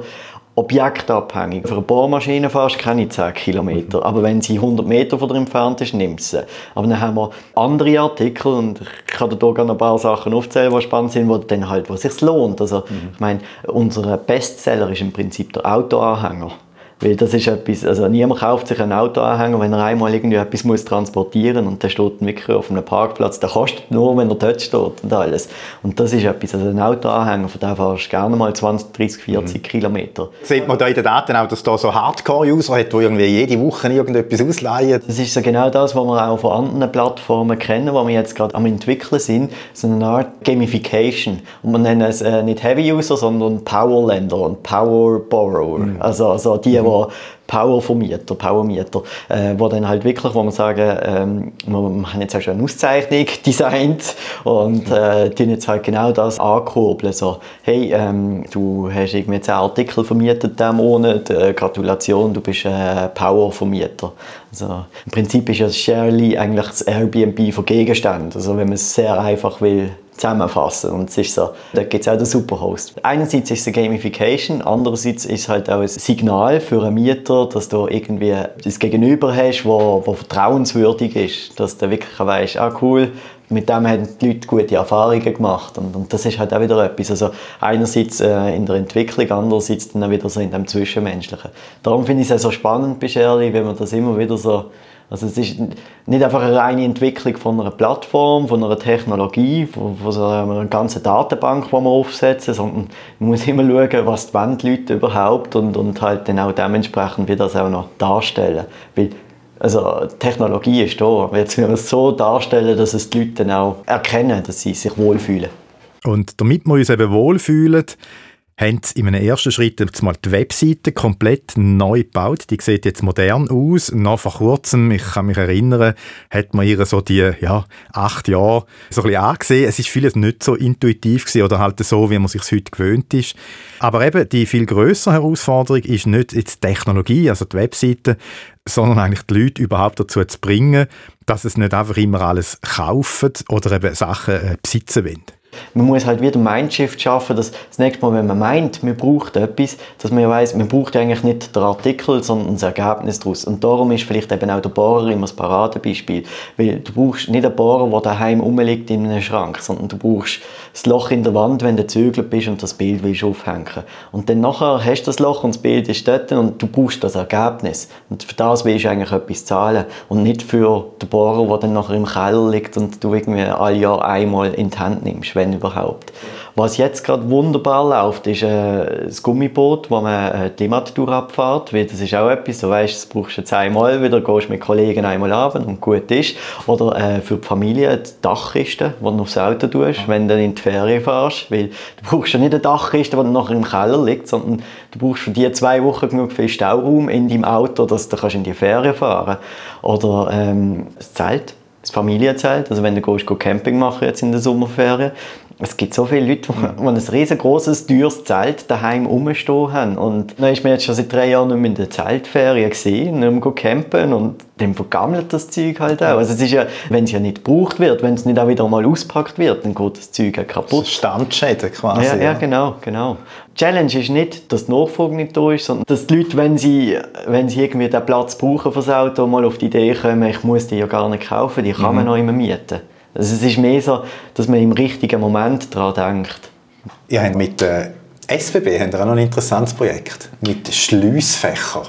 objektabhängig. Für eine Bohrmaschine fährst du keine 10 Kilometer, aber wenn sie 100 Meter von dir entfernt ist, nimmst du sie. Aber dann haben wir andere Artikel und ich kann dir hier ein paar Sachen aufzählen, die spannend sind, wo dann halt, wo es sich lohnt. Also, mhm. ich meine, unser Bestseller ist im Prinzip der Autoanhänger. Weil das ist etwas, also niemand kauft sich einen Autoanhänger, wenn er einmal irgendwie etwas muss transportieren muss und der steht wirklich auf einem Parkplatz. Der kostet nur, wenn er dort steht und alles. Und das ist etwas, also ein Autoanhänger, von dem fahrst du gerne mal 20, 30, 40 mhm. Kilometer. Sieht man da in den Daten auch, dass da so Hardcore-User hat, die irgendwie jede Woche irgendetwas ausleihen? Das ist so genau das, was wir auch von anderen Plattformen kennen, wo wir jetzt gerade am entwickeln sind, so eine Art Gamification. Und wir nennen es äh, nicht Heavy-User, sondern Power-Lender und Power-Borrower. Mhm. Also, also die, wo Power-Vermieter, Power-Mieter, äh, wo dann halt wirklich, wo man sagen, ähm, wir, haben jetzt auch schon eine Auszeichnung designt und äh, die jetzt halt genau das ankurbeln, so, hey, ähm, du hast irgendwie 10 Artikel vermietet diesen Monat, äh, Gratulation, du bist äh, Power-Vermieter. Also, Im Prinzip ist ja Sharely eigentlich das Airbnb von Gegenständen, also wenn man es sehr einfach will zusammenfassen. Und es ist so, da gibt es auch den Superhost. Einerseits ist es eine Gamification, andererseits ist es halt auch ein Signal für einen Mieter, dass du irgendwie das Gegenüber hast, wo, wo vertrauenswürdig ist. Dass du wirklich weißt, ah cool, mit dem haben die Leute gute Erfahrungen gemacht. Und, und das ist halt auch wieder etwas. Also einerseits äh, in der Entwicklung, andererseits dann auch wieder so in dem Zwischenmenschlichen. Darum finde ich es auch so spannend bei Shirley, wenn man das immer wieder so also es ist nicht einfach eine reine Entwicklung von einer Plattform, von einer Technologie, von, von so einer ganzen Datenbank, die wir aufsetzen, sondern man muss immer schauen, was die Leute überhaupt und, und halt dann auch dementsprechend wie das auch noch darstellen. Weil also Technologie ist da, jetzt müssen wir es so darstellen, dass es die Leute dann auch erkennen, dass sie sich wohlfühlen. Und damit wir uns eben wohlfühlen, haben sie in einem ersten Schritt jetzt mal die Webseite komplett neu gebaut. Die sieht jetzt modern aus. Noch vor kurzem, ich kann mich erinnern, hat man ihr so die ja, acht Jahre so ein bisschen angesehen. Es ist vieles nicht so intuitiv gewesen, oder halt so, wie man sich heute gewöhnt ist. Aber eben die viel größere Herausforderung ist nicht jetzt die Technologie, also die Webseite, sondern eigentlich die Leute überhaupt dazu zu bringen, dass es nicht einfach immer alles kaufen oder eben Sachen äh, besitzen wollen. Man muss halt wieder Mindshift schaffen, dass das nächste Mal, wenn man meint, man braucht etwas, dass man ja weiss, man braucht eigentlich nicht den Artikel, sondern das Ergebnis daraus. Und darum ist vielleicht eben auch der Bohrer immer das Paradebeispiel. Weil du brauchst nicht einen Bohrer, der daheim rumliegt in einem Schrank, sondern du brauchst das Loch in der Wand, wenn du zügelt bist und das Bild willst aufhängen. Und dann nachher hast du das Loch und das Bild ist dort und du brauchst das Ergebnis. Und für das willst du eigentlich etwas zahlen und nicht für den Bohrer, der dann nachher im Keller liegt und du irgendwie alle Jahr einmal in die Hand nimmst, wenn überhaupt. Was jetzt gerade wunderbar läuft, ist äh, das Gummiboot, wo man äh, die Limmattour abfährt. Weil das ist auch etwas, du weißt, das brauchst du jetzt einmal, wieder gehst mit Kollegen einmal abend und gut ist. Oder äh, für die Familie die Dachkiste, die du aufs Auto tust, wenn du in die Ferien fährst. Weil du brauchst ja nicht eine Dachkiste, die nachher im Keller liegt, sondern du brauchst für diese zwei Wochen genug viel Stauraum in deinem Auto, dass du in die Ferien fahren kannst. Oder ähm, das Zelt das Familienzelt, also wenn du gehst, gehst Camping machen jetzt in der Sommerferien, es gibt so viele Leute, die, die ein riesengroßes, teures Zelt daheim rumstehen haben. Und dann ist mir jetzt schon seit drei Jahren nicht mehr in der Zeltferien gesehen, nicht mehr campen und dann vergammelt das Zeug halt auch. Also es ist ja, wenn es ja nicht gebraucht wird, wenn es nicht auch wieder mal auspackt wird, dann geht das Zeug ja kaputt. Das Standschäden quasi. Ja, ja, genau, genau. Die Challenge ist nicht, dass die Nachfrage nicht da ist, sondern dass die Leute, wenn sie, wenn sie irgendwie den Platz brauchen für das Auto, mal auf die Idee kommen, ich muss die ja gar nicht kaufen, die kann mhm. man noch immer mieten. Also es ist mehr so, dass man im richtigen Moment daran denkt. Ihr habt mit der SBB habt ihr auch noch ein interessantes Projekt, mit Schliessfächern.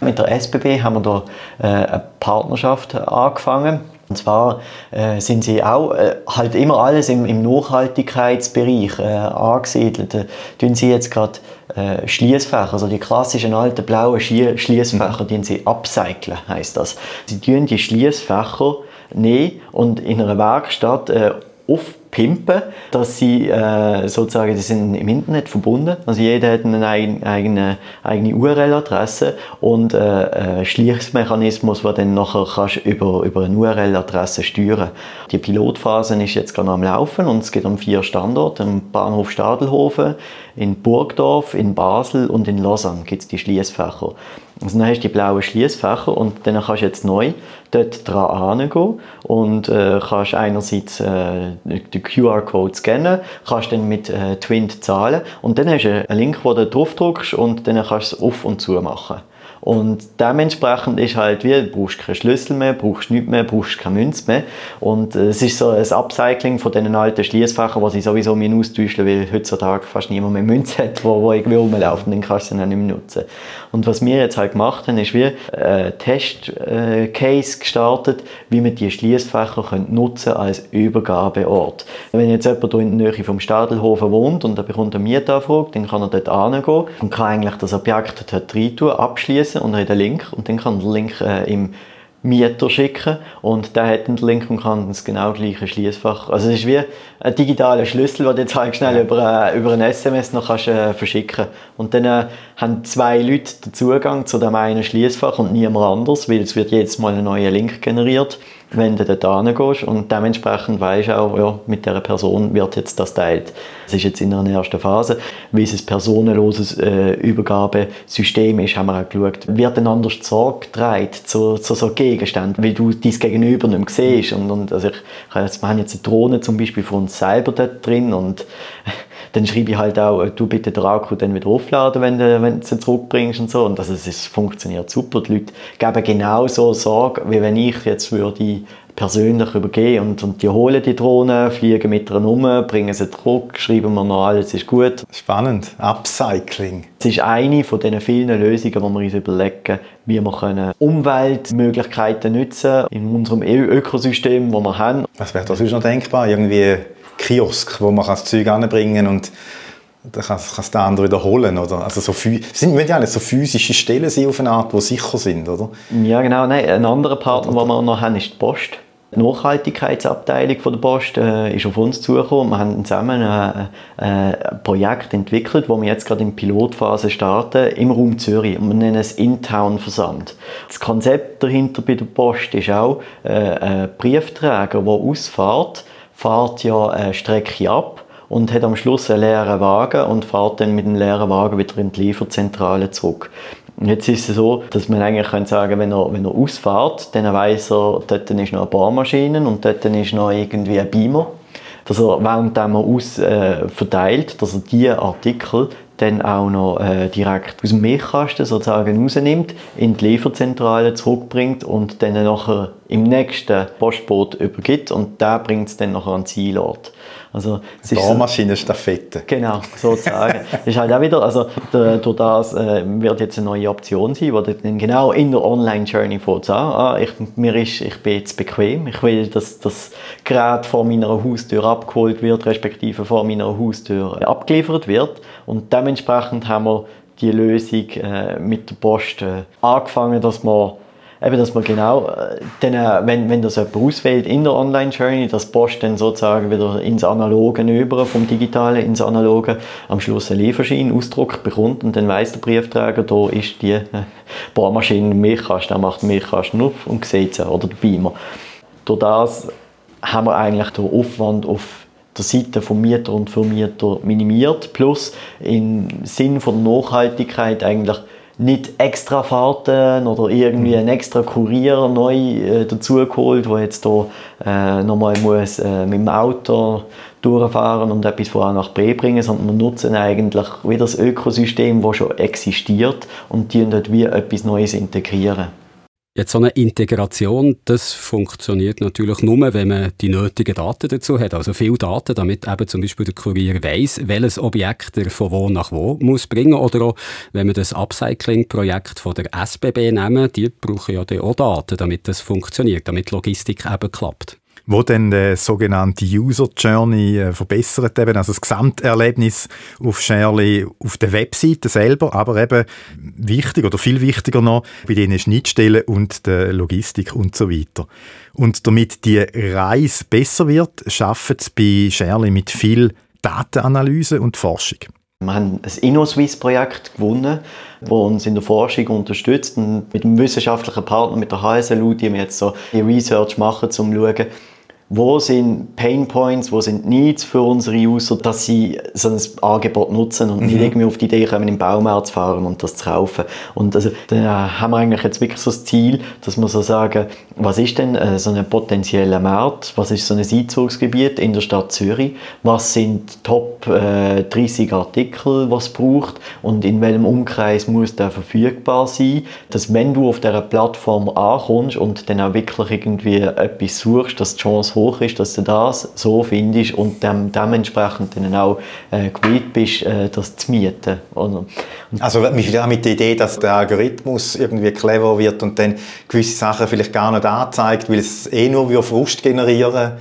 Mit der SBB haben wir da äh, eine Partnerschaft angefangen. Und zwar äh, sind sie auch äh, halt immer alles im, im Nachhaltigkeitsbereich äh, angesiedelt. Da tun sie jetzt gerade äh, Schließfächer, also die klassischen alten blauen Schließfächer, die sie upcyclen, heißt das. Sie tun die Schließfächer nehmen und in einer Werkstatt äh, aufpimpen, dass sie äh, sozusagen, die sind im Internet verbunden, also jeder hat eine eigene, eigene URL-Adresse und äh, einen Schließmechanismus, der dann nachher kannst über, über eine URL-Adresse steuern. Die Pilotphase ist jetzt gerade am Laufen und es geht um vier Standorte, im Bahnhof Stadelhofen, in Burgdorf, in Basel und in Lausanne gibt es die Schließfächer. Also dann hast du die blauen Schließfächer und dann kannst du jetzt neu dort dran hingehen und äh, kannst einerseits äh, den QR-Code scannen, kannst dann mit äh, Twint zahlen und dann hast du einen Link, wo du drauf drückst und dann kannst du es auf und zu machen. Und dementsprechend ist halt wie, du brauchst keinen Schlüssel mehr, brauchst nichts mehr, brauchst keine Münze mehr. Und äh, es ist so ein Upcycling von diesen alten Schließfächern, die sie sowieso austauschen weil heutzutage fast niemand mehr Münze hat, wo, wo irgendwie rumläuft und dann kannst du sie dann nicht mehr nutzen. Und was wir jetzt halt gemacht haben, ist wie ein Test-Case äh, gestartet, wie man die Schließfächer nutzen als Übergabeort. Wenn jetzt jemand hier in der Nähe vom Stadelhofen wohnt und er bekommt eine Mietanfrage, dann kann er dort hingehen und kann eigentlich das Objekt dort rein tun, abschließen und er hat einen Link und dann kann der Link äh, im Mieter schicken und der hat den Link und kann das genau gleiche Schließfach. Also es ist wie ein digitaler Schlüssel, den du jetzt halt schnell über, äh, über ein SMS noch kannst, äh, verschicken Und dann äh, haben zwei Leute den Zugang zu dem einen Schließfach und niemand anders, weil es wird jedes Mal ein neuer Link generiert wenn du dort hingehst und dementsprechend weisst auch, ja, mit dieser Person wird jetzt das teilt. Das ist jetzt in einer ersten Phase. Wie es ein personenloses äh, Übergabesystem ist, haben wir auch geschaut, wird ein anders Sorge getragen zu, zu so Gegenständen, weil du dein Gegenüber nicht mehr siehst. Und, und also ich, ich wir haben jetzt eine Drohne zum Beispiel von uns selber dort drin und dann schreibe ich halt auch, du bitte den Akku dann wieder aufladen, wenn du, wenn du sie zurückbringst und so. Und also es funktioniert super. Die Leute geben genauso Sorge, wie wenn ich jetzt würde persönlich übergehen und, und die holen die Drohne, fliegen mit ihr um, bringen sie zurück, schreiben mir noch alles ist gut. Spannend, Upcycling. Es ist eine von den vielen Lösungen, die wir uns überlegen, wie wir können Umweltmöglichkeiten nutzen in unserem Ökosystem, das wir haben. Was wäre da sonst noch denkbar? Irgendwie Kiosk, wo man das Zeug anbringen kann und dann kann, kann es der andere wiederholen, oder? Also so sind ja nicht so physische Stellen sein auf eine Art, die sicher sind, oder? Ja, genau. Nein, ein anderer Partner, den wir noch haben, ist die Post. Die Nachhaltigkeitsabteilung von der Post äh, ist auf uns zugekommen. Wir haben zusammen ein, äh, ein Projekt entwickelt, wo wir jetzt gerade in Pilotphase starten, im Raum Zürich. wir nennen es In-Town-Versand. Das Konzept dahinter bei der Post ist auch, äh, ein Briefträger, der ausfährt, fährt ja eine Strecke ab und hat am Schluss einen leeren Wagen und fährt dann mit dem leeren Wagen wieder in die Lieferzentrale zurück. Jetzt ist es so, dass man eigentlich kann sagen wenn er, wenn er ausfährt, dann weiss er, dort ist noch eine Bohrmaschine und dort ist noch irgendwie ein Beamer. Dass er, während er aus, äh, verteilt, dass er diese Artikel dann auch noch äh, direkt aus dem Milchkasten sozusagen rausnimmt, in die Lieferzentrale zurückbringt und dann nachher im nächsten Postboot übergibt und der bringt es dann nachher an den Zielort. Also, es ist so. Genau, sozusagen. das ist halt auch wieder, also durch das äh, wird jetzt eine neue Option sein, wo dann genau in der Online-Journey fährt ah, ich, mir ist, ich bin jetzt bequem, ich will, dass das Gerät vor meiner Haustür abgeholt wird, respektive vor meiner Haustür abgeliefert wird und dementsprechend haben wir die Lösung äh, mit der Post äh, angefangen, dass man eben, dass man genau, äh, dann, äh, wenn, wenn das jemand auswählt in der Online-Journey, dass Post dann sozusagen wieder ins Analoge über, vom Digitalen ins Analoge, am Schluss einen Lieferschein, Ausdruck bekommt und dann weiß der Briefträger, da ist die äh, Bohrmaschine Milchkasten, er macht Milchkasten auf und sieht sie, oder der Beamer. Durch das haben wir eigentlich den Aufwand auf der Seite vom Mieter und Vermieter minimiert, plus im Sinn von Nachhaltigkeit eigentlich nicht extra Fahrten oder irgendwie ein extra Kurier neu äh, dazugeholt, der jetzt hier äh, nochmal muss, äh, mit dem Auto durchfahren und etwas von A nach B bringen, sondern wir nutzen eigentlich wieder das Ökosystem, das schon existiert und die dort wie etwas Neues integrieren. Jetzt so eine Integration, das funktioniert natürlich nur, wenn man die nötigen Daten dazu hat. Also viele Daten, damit eben zum Beispiel der Kurier weiß, welches Objekt er von wo nach wo muss bringen. Oder auch, wenn wir das Upcycling-Projekt von der SBB nehmen, die brauchen ja auch Daten, damit das funktioniert, damit Logistik eben klappt wo dann die sogenannte User Journey äh, verbessert, eben, also das Gesamterlebnis auf Shirley auf der Webseite selber, aber eben wichtig oder viel wichtiger noch bei den Schnittstellen und der Logistik und so weiter. Und damit die Reise besser wird, schaffen es bei Shirley mit viel Datenanalyse und Forschung. Wir haben ein InnoSwiss-Projekt gewonnen, das uns in der Forschung unterstützt. Und mit einem wissenschaftlichen Partner, mit der HSLU, die wir jetzt so die Research machen, um zu schauen, wo sind Pain Points, wo sind Needs für unsere User, dass sie so ein Angebot nutzen und mhm. nicht irgendwie auf die Idee kommen, im Baumarkt zu fahren und das zu kaufen. Und also, da haben wir eigentlich jetzt wirklich so das Ziel, dass wir so sagen, was ist denn äh, so ein potenzieller Markt, was ist so ein Einzugsgebiet in der Stadt Zürich, was sind Top äh, 30 Artikel, was braucht? Und in welchem Umkreis muss der verfügbar sein, dass wenn du auf dieser Plattform ankommst und dann auch wirklich irgendwie etwas suchst, dass die Chance hoch ist, dass du das so findest und dem, dementsprechend dann auch äh, gewillt bist, äh, das zu mieten. Oder? Also mit der Idee, dass der Algorithmus irgendwie clever wird und dann gewisse Sachen vielleicht gar nicht anzeigt, weil es eh nur Frust generieren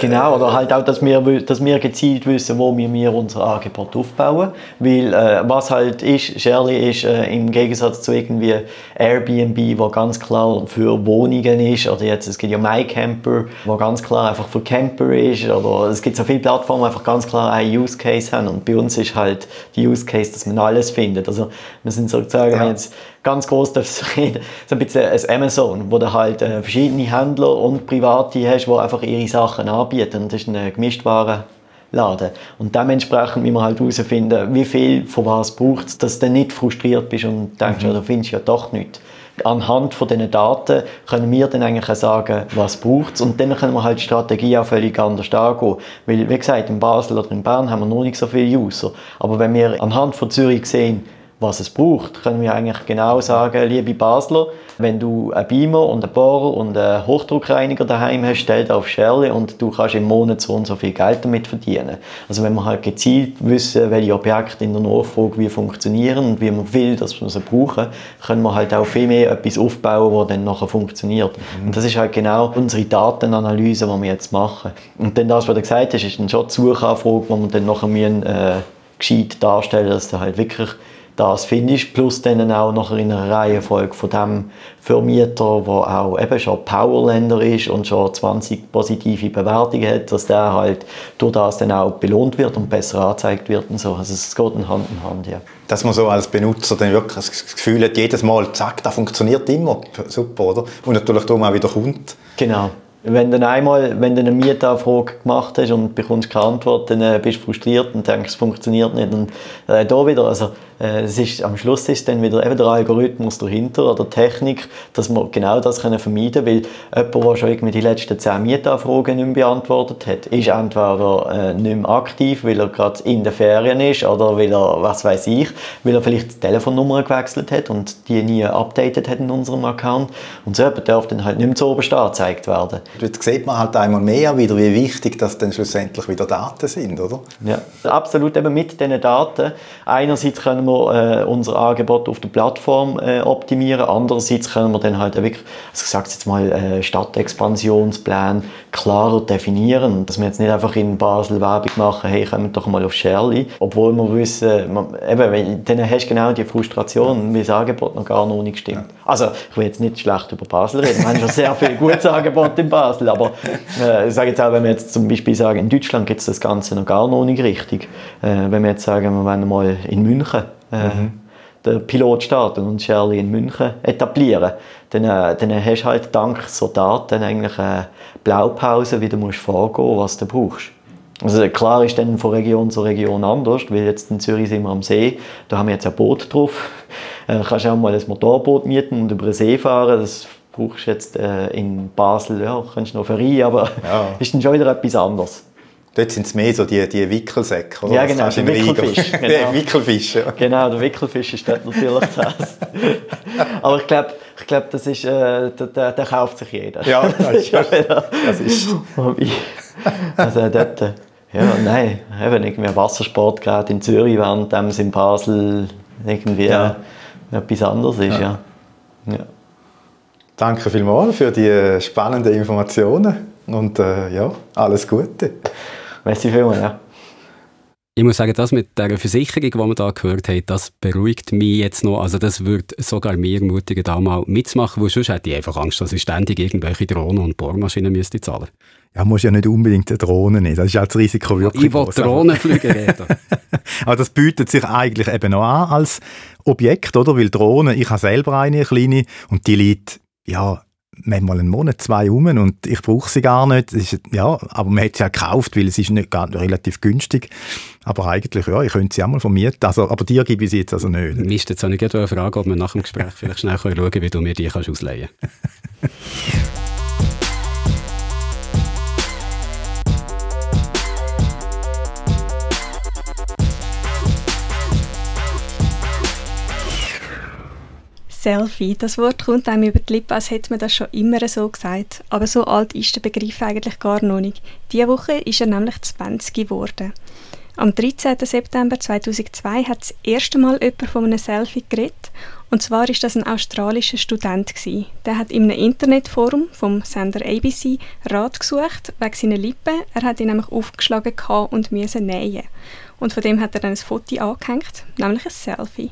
Genau, oder halt auch, dass wir, dass wir gezielt wissen, wo wir, wir unser Angebot aufbauen. Weil äh, was halt ist, Shirley ist äh, im Gegensatz zu irgendwie Airbnb, wo ganz klar für Wohnungen ist, oder jetzt es gibt ja MyCamper, wo ganz klar einfach für Camper ist, oder es gibt so viele Plattformen, die einfach ganz klar einen Use Case haben. Und bei uns ist halt die Use Case, dass man alles findet. Also wir sind sozusagen ja. jetzt ganz groß reden, so ein bisschen ein Amazon, wo du halt äh, verschiedene Händler und Private hast, die einfach ihre Sachen anbieten. Und das ist ein Gemischtwarenladen. Und dementsprechend müssen wir halt herausfinden, wie viel von was braucht es, dass du nicht frustriert bist und denkst, mhm. ja, du findest ja doch nichts. Anhand von diesen Daten können wir dann eigentlich sagen, was braucht es und dann können wir halt die Strategie auch völlig anders angehen. Weil, wie gesagt, in Basel oder in Bern haben wir noch nicht so viele User. Aber wenn wir anhand von Zürich sehen, was es braucht, können wir eigentlich genau sagen, liebe Basler, wenn du einen Beamer und einen Bohrer und einen Hochdruckreiniger daheim hast, stell auf Shell und du kannst im Monat so und so viel Geld damit verdienen. Also wenn wir halt gezielt wissen, welche Objekte in der Nachfrage wie funktionieren und wie man will, dass wir sie brauchen, können wir halt auch viel mehr etwas aufbauen, das dann nachher funktioniert. Mhm. Und das ist halt genau unsere Datenanalyse, die wir jetzt machen. Und dann das, was du gesagt hast, ist dann schon die Suchanfrage, die wir dann nachher müssen, äh, gescheit darstellen, dass du halt wirklich das findest, plus dann auch nachher in einer Reihenfolge von dem Vermieter, der auch eben schon Powerländer ist und schon 20 positive Bewertungen hat, dass der halt durch das dann auch belohnt wird und besser angezeigt wird und so. Also es geht Hand in Hand, ja. Dass man so als Benutzer dann wirklich das Gefühl hat, jedes Mal, zack, das funktioniert immer, super, oder? Und natürlich darum auch wieder kommt. Genau. Wenn du einmal, wenn du eine Mietanfrage gemacht hast und bekommst keine Antwort, dann äh, bist du frustriert und denkst, es funktioniert nicht. Und äh, da wieder, also es ist, am Schluss ist dann wieder eben der Algorithmus dahinter oder Technik, dass wir genau das können vermeiden können, weil jemand, der schon irgendwie die letzten zehn Mietanfragen nicht mehr beantwortet hat, ist entweder äh, nicht mehr aktiv, weil er gerade in den Ferien ist oder weil er, was weiß ich, weil er vielleicht die Telefonnummer gewechselt hat und die nie updated hat in unserem Account und so jemand darf dann halt nicht mehr zu oberst angezeigt werden. Jetzt sieht man halt einmal mehr wieder, wie wichtig das dann schlussendlich wieder Daten sind, oder? Ja, absolut eben mit diesen Daten. Einerseits können können wir äh, unser Angebot auf der Plattform äh, optimieren. Andererseits können wir dann halt wirklich, also ich sage jetzt mal, äh, Stadtexpansionsplan klarer definieren. Dass wir jetzt nicht einfach in Basel Werbung machen, hey, kommt doch mal auf Shirley. Obwohl wir wissen, man, eben, dann hast du genau die Frustration, weil das Angebot noch gar noch nicht stimmt. Also, ich will jetzt nicht schlecht über Basel reden. Wir haben schon sehr viel gutes Angebot in Basel. Aber äh, ich sage jetzt auch, wenn wir jetzt zum Beispiel sagen, in Deutschland gibt es das Ganze noch gar noch nicht richtig. Äh, wenn wir jetzt sagen, wir wollen mal in München äh, mhm. den Pilot starten und Shirley in München etablieren, dann, äh, dann hast du halt dank so Daten eigentlich eine Blaupause, wie du musst vorgehen was du brauchst. Also klar ist dann von Region zu Region anders, weil jetzt in Zürich sind wir am See, da haben wir jetzt ein Boot drauf. Äh, kannst auch mal ein Motorboot mieten und über den See fahren. Das brauchst du jetzt äh, in Basel, ja, kannst du noch Ferien, aber Ja. ist dann schon wieder etwas anderes. Dort sind es mehr so die, die Wickelsäcke, oder? Ja, genau, Rhein- Wickelfisch, genau. Ja, Wickelfisch, ja. Genau, der Wickelfisch ist dort natürlich das. Aber ich glaube, ich glaub, das ist, äh, der, der, der kauft sich jeder. Ja, das ist, ja wieder. das ist also dort, äh, ja, nein, eben irgendwie ein Wassersport gerade in Zürich, während dem in Basel irgendwie Ja. äh, etwas anderes ist, ja. ja. Danke vielmals für die spannenden Informationen und äh, ja, alles Gute. Merci vielmals, ja. Ich muss sagen, das mit der Versicherung, die wir da gehört haben, das beruhigt mich jetzt noch. Also das würde sogar mir ermutigen, da mal mitzumachen, weil sonst hätte ich einfach Angst, dass ich ständig irgendwelche Drohnen und Bohrmaschinen müsste zahlen. Ja, muss ja nicht unbedingt eine Drohne nehmen. Das ist auch das Risiko wirklich Ich will groß. Drohnenflüge reden. Aber das bietet sich eigentlich eben noch an als Objekt, oder? Weil Drohnen, ich habe selber eine, eine kleine, und die liegt, ja, manchmal einen Monat, zwei um und ich brauche sie gar nicht. Ist, ja, aber man hat sie ja gekauft, weil es ist nicht gar relativ günstig. Aber eigentlich, ja, ich könnte sie auch mal vermieten. Also, aber dir gebe ich sie jetzt also nicht. Mist, jetzt habe ich gerade eine Frage, ob wir nach dem Gespräch vielleicht schnell schauen können, wie du mir die kannst ausleihen kannst. Selfie, das Wort kommt einem über die Lippen, als hätte man das schon immer so gesagt. Aber so alt ist der Begriff eigentlich gar noch nicht. Diese Woche ist er nämlich 20 geworden. Am 13. September 2002 hat das erste Mal jemand von einem Selfie geredet. Und zwar ist das ein australischer Student. Gewesen. Der hat in einem Internetforum vom Sender ABC Rat gesucht wegen seiner Lippen. Er hat ihn nämlich aufgeschlagen und nähen. Und von dem hat er dann ein Foto angehängt, nämlich ein Selfie.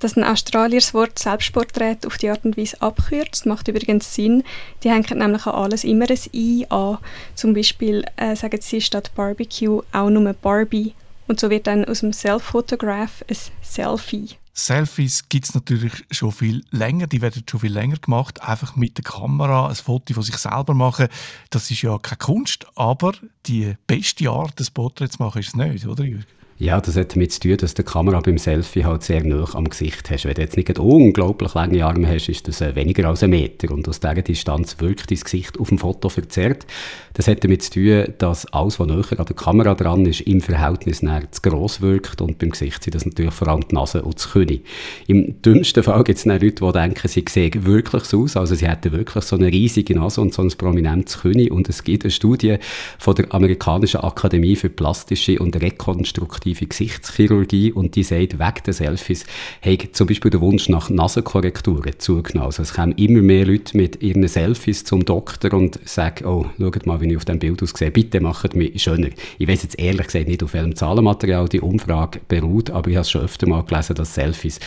Dass ein Australier das Wort Selbstporträt auf die Art und Weise abkürzt, macht übrigens Sinn. Die hängen nämlich an alles immer ein I an. Zum Beispiel äh, sagen sie statt Barbecue auch nur Barbie. Und so wird dann aus dem Self-Photograph ein Selfie. Selfies gibt es natürlich schon viel länger, die werden schon viel länger gemacht, einfach mit der Kamera ein Foto von sich selber machen, das ist ja keine Kunst, aber die beste Art, das Porträt zu machen, ist es nicht, oder Jürgen? Ja, das hat damit zu tun, dass die Kamera beim Selfie halt sehr nah am Gesicht hast. Wenn du jetzt nicht unglaublich lange Arme hast, ist das äh, weniger als ein Meter. Und aus dieser Distanz wirkt dein Gesicht auf dem Foto verzerrt. Das hat damit zu tun, dass alles, was näher an der Kamera dran ist, im Verhältnis näher zu gross wirkt. Und beim Gesicht sind das natürlich vor allem die Nase und das Kinn. Im dümmsten Fall gibt es Leute, die denken, sie sehen wirklich so aus. Also sie hätten wirklich so eine riesige Nase und so ein prominentes Kinn. Und es gibt eine Studie von der Amerikanischen Akademie für plastische und rekonstruktive Gesichtschirurgie und die sagt, wegen der Selfies hat zum Beispiel der Wunsch nach Nasenkorrekturen zugenommen. Also es kommen immer mehr Leute mit ihren Selfies zum Doktor und sagen, oh, schaut mal, wie ich auf dem Bild aussehe, bitte macht mich schöner. Ich weiß jetzt ehrlich gesagt nicht, auf welchem Zahlenmaterial die Umfrage beruht, aber ich habe schon öfter mal gelesen, dass Selfies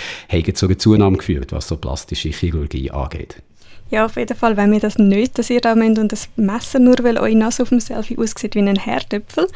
zu einer Zunahme geführt, was so plastische Chirurgie angeht. Ja, auf jeden Fall, wenn wir das nicht, dass ihr da müsst und das Messer nur, weil eure Nase auf dem Selfie aussieht wie ein Herdöpfel.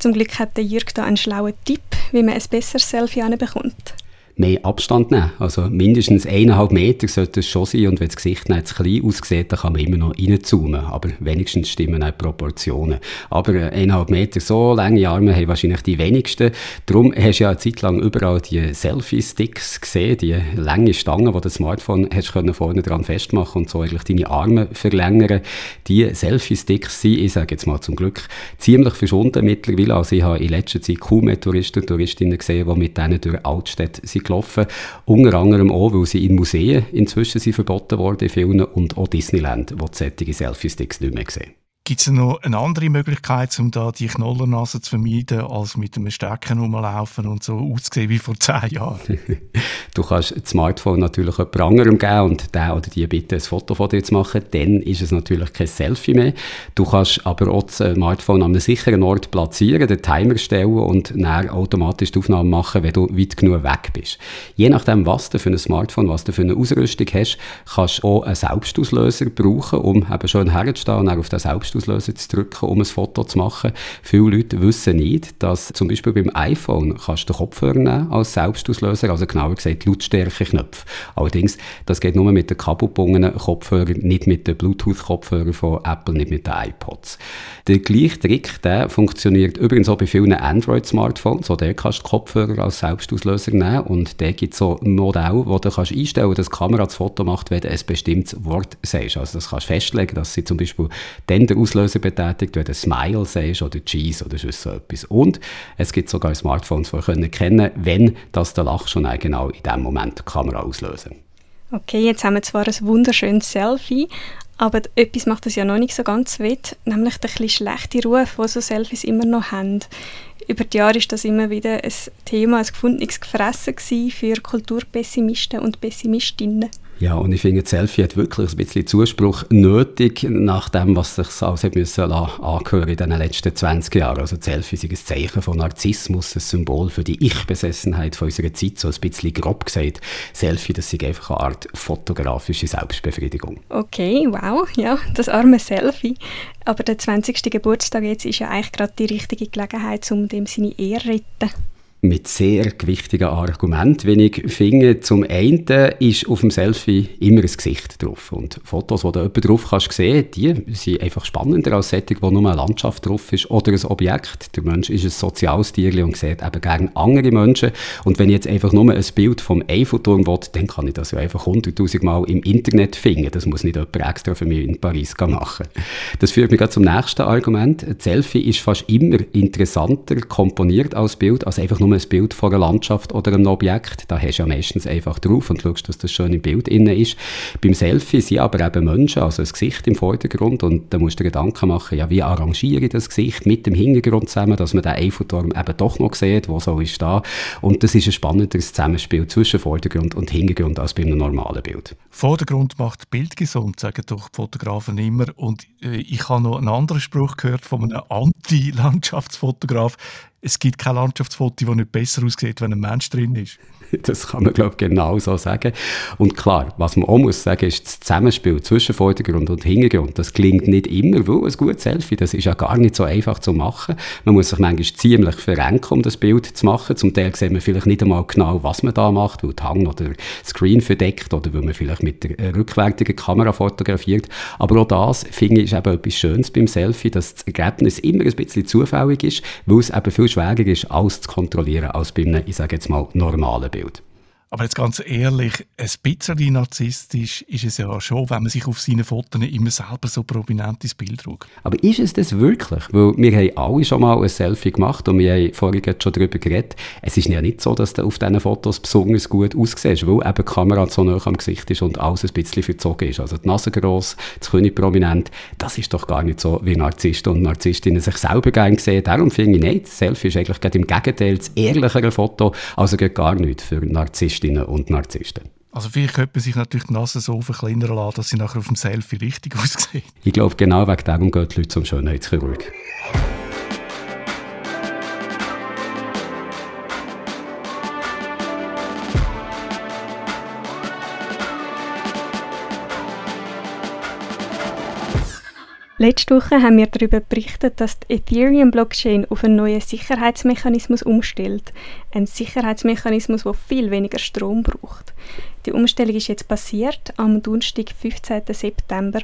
Zum Glück hat der Jürg da einen schlauen Tipp, wie man ein besseres Selfie bekommt. Mehr Abstand nehmen. Also mindestens eineinhalb Meter sollte es schon sein und wenn das Gesicht nicht zu klein aussieht, dann kann man immer noch reinzoomen. Aber wenigstens stimmen auch die Proportionen. Aber äh, eineinhalb Meter so lange Arme haben wahrscheinlich die wenigsten. Darum hast du ja eine Zeit lang überall die Selfie-Sticks gesehen, die lange Stangen, die das Smartphone hast können vorne dran festmachen und so eigentlich deine Arme verlängern. Die Selfie-Sticks sind, ich sage jetzt mal zum Glück, ziemlich verschwunden mittlerweile. Also ich habe in letzter Zeit kaum mehr Touristen und Touristinnen gesehen, die mit denen durch Altstädte sind gelaufen. Unter anderem auch, weil sie in Museen inzwischen sind verboten worden in vielen und auch Disneyland, wo die solche Selfie-Sticks nicht mehr sehen. Gibt es noch eine andere Möglichkeit, um da die Knollernase zu vermeiden, als mit einem Stecken rumlaufen und so auszusehen wie vor zehn Jahren? Du kannst das Smartphone natürlich jemand anderem geben und der oder die bitte ein Foto von dir zu machen. Dann ist es natürlich kein Selfie mehr. Du kannst aber auch das Smartphone an einem sicheren Ort platzieren, den Timer stellen und dann automatisch die Aufnahme machen, wenn du weit genug weg bist. Je nachdem, was du für ein Smartphone, was du für eine Ausrüstung hast, kannst du auch einen Selbstauslöser brauchen, um eben schon herzustehen und auf den Selbstauslöser Selbstauslöser zu drücken, um ein Foto zu machen. Viele Leute wissen nicht, dass zum Beispiel beim iPhone kannst du den Kopfhörer nehmen als Selbstauslöser, also genauer gesagt Lautstärke-Knöpfe. Allerdings, das geht nur mit den kabelgebundenen Kopfhörern, nicht mit den Bluetooth-Kopfhörern von Apple, nicht mit den iPods. Der gleiche Trick, der funktioniert übrigens auch bei vielen Android-Smartphones. Auch der kannst du Kopfhörer als Selbstauslöser nehmen und der gibt so ein Modell, wo du kannst einstellen kannst, dass die Kamera das Foto macht, wenn du ein bestimmtes Wort sagst. Also das kannst du festlegen, dass sie zum Beispiel dann der Auslöser betätigt, wenn du Smile sagst oder Cheese oder so etwas. Und es gibt sogar Smartphones, die können erkennen, wenn das der Lach schon genau in dem Moment die Kamera auslösen. Okay, jetzt haben wir zwar ein wunderschönes Selfie, aber etwas macht das ja noch nicht so ganz wett, nämlich der etwas schlechte Ruf, den so Selfies immer noch haben. Über die Jahre ist das immer wieder ein Thema, ein gefundenes Gefressen für Kulturpessimisten und Pessimistinnen. Ja, und ich finde, Selfie hat wirklich ein bisschen Zuspruch nötig, nach dem, was sich alles hat müssen angehören in den letzten 20 Jahren. Also Selfie ist ein Zeichen von Narzissmus, ein Symbol für die Ich-Besessenheit unserer Zeit, so ein bisschen grob gesagt. Selfie, das ist einfach eine Art fotografische Selbstbefriedigung. Okay, wow, ja, das arme Selfie. Aber der 20. Geburtstag jetzt ist ja eigentlich gerade die richtige Gelegenheit, um dem seine Ehre zu retten mit sehr gewichtigen Argumenten, wenn ich finde. Zum einen ist auf dem Selfie immer ein Gesicht drauf. Und Fotos, die du jemanden drauf kannst sehen, die sind einfach spannender als solche, wo nur eine Landschaft drauf ist oder ein Objekt. Der Mensch ist ein soziales Tier und sieht eben gerne andere Menschen. Und wenn ich jetzt einfach nur ein Bild vom Eiffelturm will, dann kann ich das ja einfach hunderttausend Mal im Internet finden. Das muss nicht jemand extra für mich in Paris machen. Das führt mich zum nächsten Argument. Ein Selfie ist fast immer interessanter komponiert als Bild, als einfach nur ein Bild von einer Landschaft oder einem Objekt. Da hast du ja meistens einfach drauf und schaust, dass das schön im Bild innen ist. Beim Selfie sind aber eben Menschen, also ein Gesicht im Vordergrund und da musst du dir Gedanken machen, ja, wie arrangiere ich das Gesicht mit dem Hintergrund zusammen, dass man den Eiffelturm eben doch noch sieht, wo so ist da. Und das ist ein spannenderes Zusammenspiel zwischen Vordergrund und Hintergrund als bei einem normalen Bild. Vordergrund macht Bild gesund, sagen doch die Fotografen immer. Und äh, ich habe noch einen anderen Spruch gehört von einem Anti-Landschaftsfotograf es gibt kein Landschaftsfoto, das nicht besser aussieht, wenn ein Mensch drin ist. Das kann man, glaube ich, genau so sagen. Und klar, was man auch muss sagen, ist das Zusammenspiel zwischen Vordergrund und Hintergrund. Das klingt nicht immer, weil ein gutes Selfie, das ist ja gar nicht so einfach zu machen. Man muss sich manchmal ziemlich verrenken, um das Bild zu machen. Zum Teil sieht man vielleicht nicht einmal genau, was man da macht, weil die Hang oder Screen verdeckt oder weil man vielleicht mit der rückwärtigen Kamera fotografiert. Aber auch das, finde ich, ist eben etwas Schönes beim Selfie, dass das Ergebnis immer ein bisschen zufällig ist, weil es eben viel schwerer ist, alles zu kontrollieren, als bei einem, ich sage jetzt mal, normalen Bild. valued. Aber jetzt ganz ehrlich, ein bisschen narzisstisch ist es ja schon, wenn man sich auf seinen Fotos immer selber so prominent ins Bild schaut. Aber ist es das wirklich? Weil wir haben alle schon mal ein Selfie gemacht und wir haben vorhin schon darüber geredet. Es ist ja nicht so, dass du auf diesen Fotos besonders gut aussiehst, weil eben die Kamera so nah am Gesicht ist und alles ein bisschen verzogen ist. Also die Nase gross, das Kinn prominent, das ist doch gar nicht so, wie Narzissten und Narzisstinnen sich selber gerne sehen. Darum finde ich, nein, das Selfie ist eigentlich gerade im Gegenteil das ehrlichere Foto, also geht gar nicht für Narzissten. Narzisstinnen und Narzissten. Also vielleicht könnte man sich natürlich die Nase so verkleinern lassen, dass sie nachher auf dem Selfie richtig aussieht. Ich glaube, genau wegen dem gehen die Leute zum Schönheitschirurg. Letzte Woche haben wir darüber berichtet, dass die Ethereum-Blockchain auf einen neuen Sicherheitsmechanismus umstellt. Ein Sicherheitsmechanismus, der viel weniger Strom braucht. Die Umstellung ist jetzt passiert am Donnerstag, 15. September.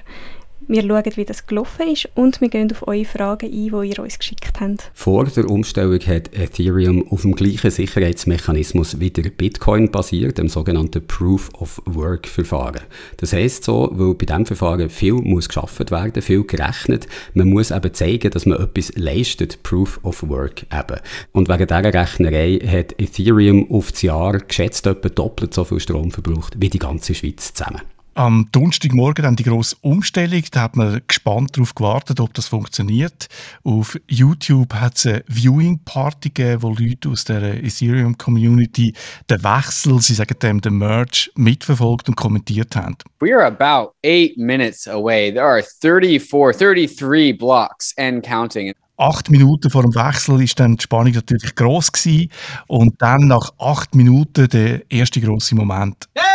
Wir schauen, wie das gelaufen ist und wir gehen auf eure Fragen ein, die ihr uns geschickt habt. Vor der Umstellung hat Ethereum auf dem gleichen Sicherheitsmechanismus wie der Bitcoin basiert, dem sogenannten Proof of Work Verfahren. Das heißt so, weil bei diesem Verfahren viel muss geschaffen werden, viel gerechnet. Man muss eben zeigen, dass man etwas leistet, Proof of Work eben. Und wegen dieser Rechnerei hat Ethereum auf das Jahr geschätzt etwa doppelt so viel Strom verbraucht wie die ganze Schweiz zusammen. Am Donnerstagmorgen dann die grosse Umstellung. Da hat man gespannt darauf gewartet, ob das funktioniert. Auf YouTube hat es eine Viewing Party gegeben, wo Leute aus der Ethereum Community den Wechsel, sie sagen dem den Merge, mitverfolgt und kommentiert haben. We are about eight minutes away. There are 34, 33 blocks and counting acht Minuten vor dem Wechsel ist dann die Spannung natürlich groß gewesen. und dann nach acht Minuten der erste große Moment. Hey!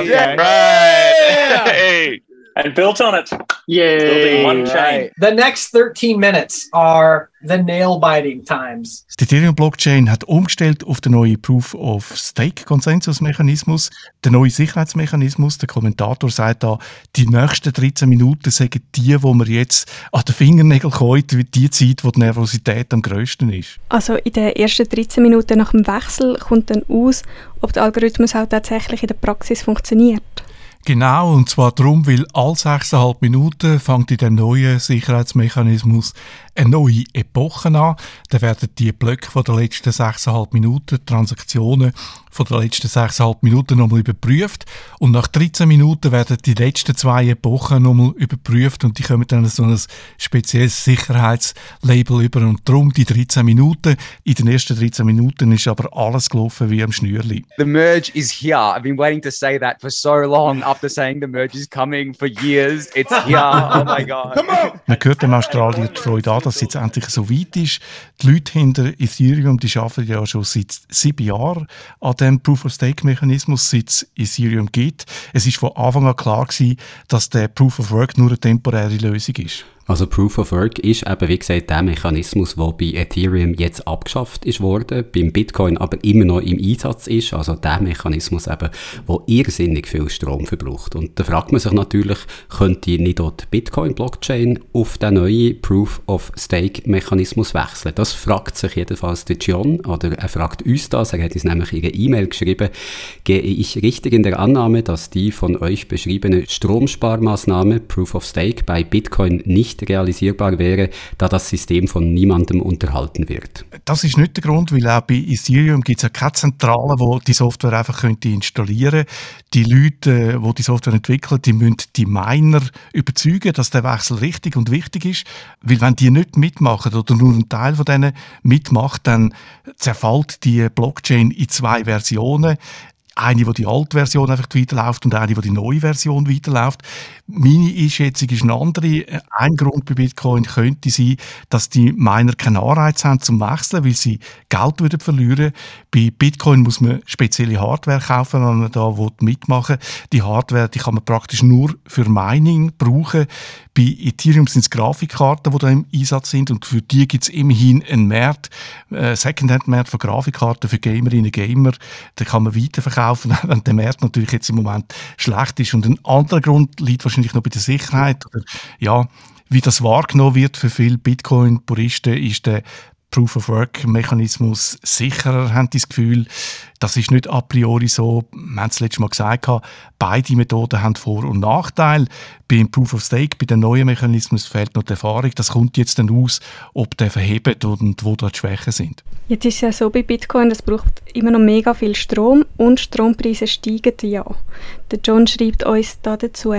Okay. Yeah. Right. Hey. And built on it. Yay! Building one chain. The next 13 minutes are the nail biting times. Die Ethereum-Blockchain hat umgestellt auf den neuen Proof-of-Stake-Konsensusmechanismus, den neuen Sicherheitsmechanismus. Der Kommentator sagt da, die nächsten 13 Minuten sagen die, wo man jetzt an den Fingernägeln kommt, wie die Zeit, wo die Nervosität am grössten ist. Also in den ersten 13 Minuten nach dem Wechsel kommt dann aus, ob der Algorithmus auch tatsächlich in der Praxis funktioniert. Genau, und zwar darum, weil alle 6,5 Minuten fängt in dem neuen Sicherheitsmechanismus eine neue Epoche an. Dann werden die Blöcke von der letzten 6,5 Minuten, Transaktionen von der letzten 6,5 Minuten nochmal überprüft. Und nach 13 Minuten werden die letzten zwei Epochen nochmal überprüft und die kommen dann so ein spezielles Sicherheitslabel über. Und darum die 13 Minuten. In den ersten 13 Minuten ist aber alles gelaufen wie am Schnürli. The merge is here. I've been waiting to say that for so long after saying the merge is coming for years. It's here. Oh my God. Man hört dem Australier die Freude an, dass es jetzt endlich so weit ist. Die Leute hinter Ethereum, die arbeiten ja schon seit sieben Jahren an dem Proof-of-Stake-Mechanismus, seit es Ethereum gibt. Es ist von Anfang an klar gewesen, dass der Proof-of-Work nur eine temporäre Lösung ist. Also Proof of Work ist eben, wie gesagt, der Mechanismus, der bei Ethereum jetzt abgeschafft ist worden, beim Bitcoin aber immer noch im Einsatz ist. Also der Mechanismus eben, der irrsinnig viel Strom verbraucht. Und da fragt man sich natürlich, könnte nicht dort die Bitcoin-Blockchain auf den neuen Proof of Stake-Mechanismus wechseln? Das fragt sich jedenfalls der John, oder er fragt uns das, er hat uns nämlich in einer E-Mail geschrieben, gehe ich richtig in der Annahme, dass die von euch beschriebene Stromsparmaßnahme Proof of Stake bei Bitcoin nicht realisierbar wäre, da das System von niemandem unterhalten wird. Das ist nicht der Grund, weil auch bei Ethereum gibt es ja keine Zentrale, wo die Software einfach könnte installieren Die Leute, die die Software entwickeln, die müssen die Miner überzeugen, dass der Wechsel richtig und wichtig ist. Weil wenn die nicht mitmachen oder nur ein Teil von denen mitmacht, dann zerfällt die Blockchain in zwei Versionen eine, wo die alte Version einfach weiterläuft und eine, wo die neue Version weiterläuft. Meine Einschätzung ist eine andere. Ein Grund bei Bitcoin könnte sein, dass die Miner keinen Anreiz haben zum Wechseln, weil sie Geld würden verlieren. Bei Bitcoin muss man spezielle Hardware kaufen, wenn man da mitmachen will. Die Hardware, die kann man praktisch nur für Mining brauchen. Bei Ethereum sind es Grafikkarten, die da im Einsatz sind und für die gibt es immerhin einen Markt, äh, Secondhand-Markt von Grafikkarten für Gamerinnen und Gamer. Da kann man weiterverkaufen, wenn der Markt natürlich jetzt im Moment schlecht ist. Und ein anderer Grund liegt wahrscheinlich noch bei der Sicherheit. Oder, ja, wie das wahrgenommen wird für viele Bitcoin-Puristen, ist der Proof-of-Work-Mechanismus sicherer, haben das Gefühl. Das ist nicht a priori so. Wir haben es letztes Mal gesagt, beide Methoden haben Vor- und Nachteile. Beim Proof-of-Stake, bei dem neuen Mechanismus fehlt noch die Erfahrung. Das kommt jetzt dann aus, ob der verhebt und wo da die Schwächen sind. Jetzt ist es ja so bei Bitcoin, das braucht immer noch mega viel Strom und Strompreise steigen ja. Der John schreibt uns da dazu,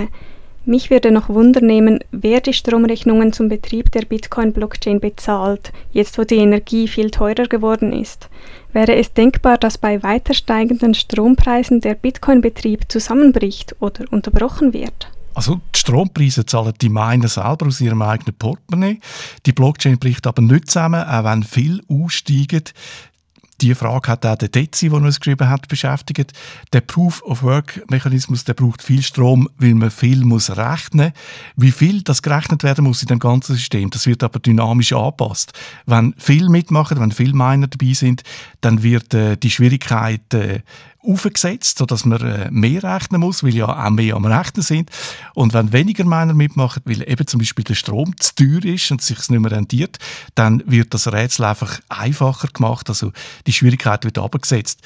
mich würde noch wundernehmen, wer die Stromrechnungen zum Betrieb der Bitcoin-Blockchain bezahlt, jetzt wo die Energie viel teurer geworden ist. Wäre es denkbar, dass bei weiter steigenden Strompreisen der Bitcoin-Betrieb zusammenbricht oder unterbrochen wird? Also die Strompreise zahlen die Miner selber aus ihrem eigenen Portemonnaie. Die Blockchain bricht aber nicht zusammen, auch wenn viel aussteigen. Die Frage hat auch der Dezi, der uns geschrieben hat, beschäftigt. Der Proof-of-Work-Mechanismus, der braucht viel Strom, weil man viel muss rechnen. Wie viel das gerechnet werden muss in dem ganzen System, das wird aber dynamisch angepasst. Wenn viel mitmachen, wenn viel Miner dabei sind, dann wird äh, die Schwierigkeit äh, aufgesetzt, sodass man äh, mehr rechnen muss, weil ja auch mehr am Rechnen sind. Und wenn weniger Miner mitmachen, weil eben zum Beispiel der Strom zu teuer ist und sich es nicht mehr rentiert, dann wird das Rätsel einfach einfacher gemacht. Also die Schwierigkeit wird abgesetzt.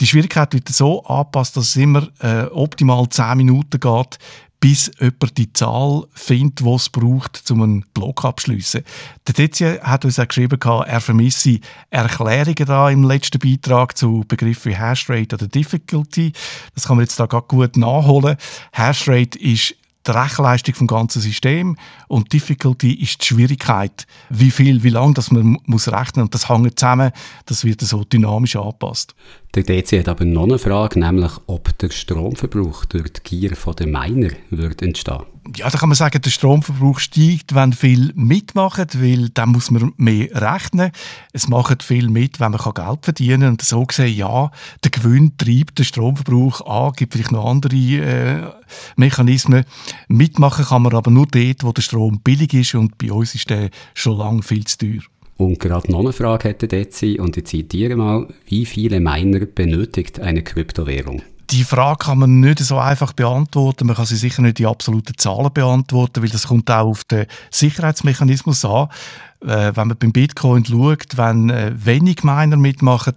Die Schwierigkeit wird so angepasst, dass es immer äh, optimal 10 Minuten geht, bis jemand die Zahl findet, die es braucht, um einen Block abzuschliessen. Der Dezia hat uns auch geschrieben, er vermisse Erklärungen da im letzten Beitrag zu Begriffen wie Hashrate oder Difficulty. Das kann man jetzt da gut nachholen. Hashrate ist die Rechenleistung vom ganzen System und Difficulty ist die Schwierigkeit, wie viel, wie lange das man muss rechnen und das hängt zusammen, das wird so dynamisch angepasst. Der DC hat aber noch eine Frage, nämlich ob der Stromverbrauch durch die Gier der Miner wird entstehen ja, da kann man sagen, der Stromverbrauch steigt, wenn viel mitmachen, weil dann muss man mehr rechnen. Es machen viel mit, wenn man Geld verdienen kann. Und so gesehen, ja, der Gewinn treibt den Stromverbrauch an, gibt vielleicht noch andere äh, Mechanismen. Mitmachen kann man aber nur dort, wo der Strom billig ist und bei uns ist der schon lange viel zu teuer. Und gerade noch eine Frage hätte Dezi, und ich zitiere mal, wie viele Miner benötigt eine Kryptowährung? Die Frage kann man nicht so einfach beantworten. Man kann sie sicher nicht in absoluten Zahlen beantworten, weil das kommt auch auf den Sicherheitsmechanismus an. Äh, wenn man beim Bitcoin schaut, wenn äh, wenig Miner mitmachen,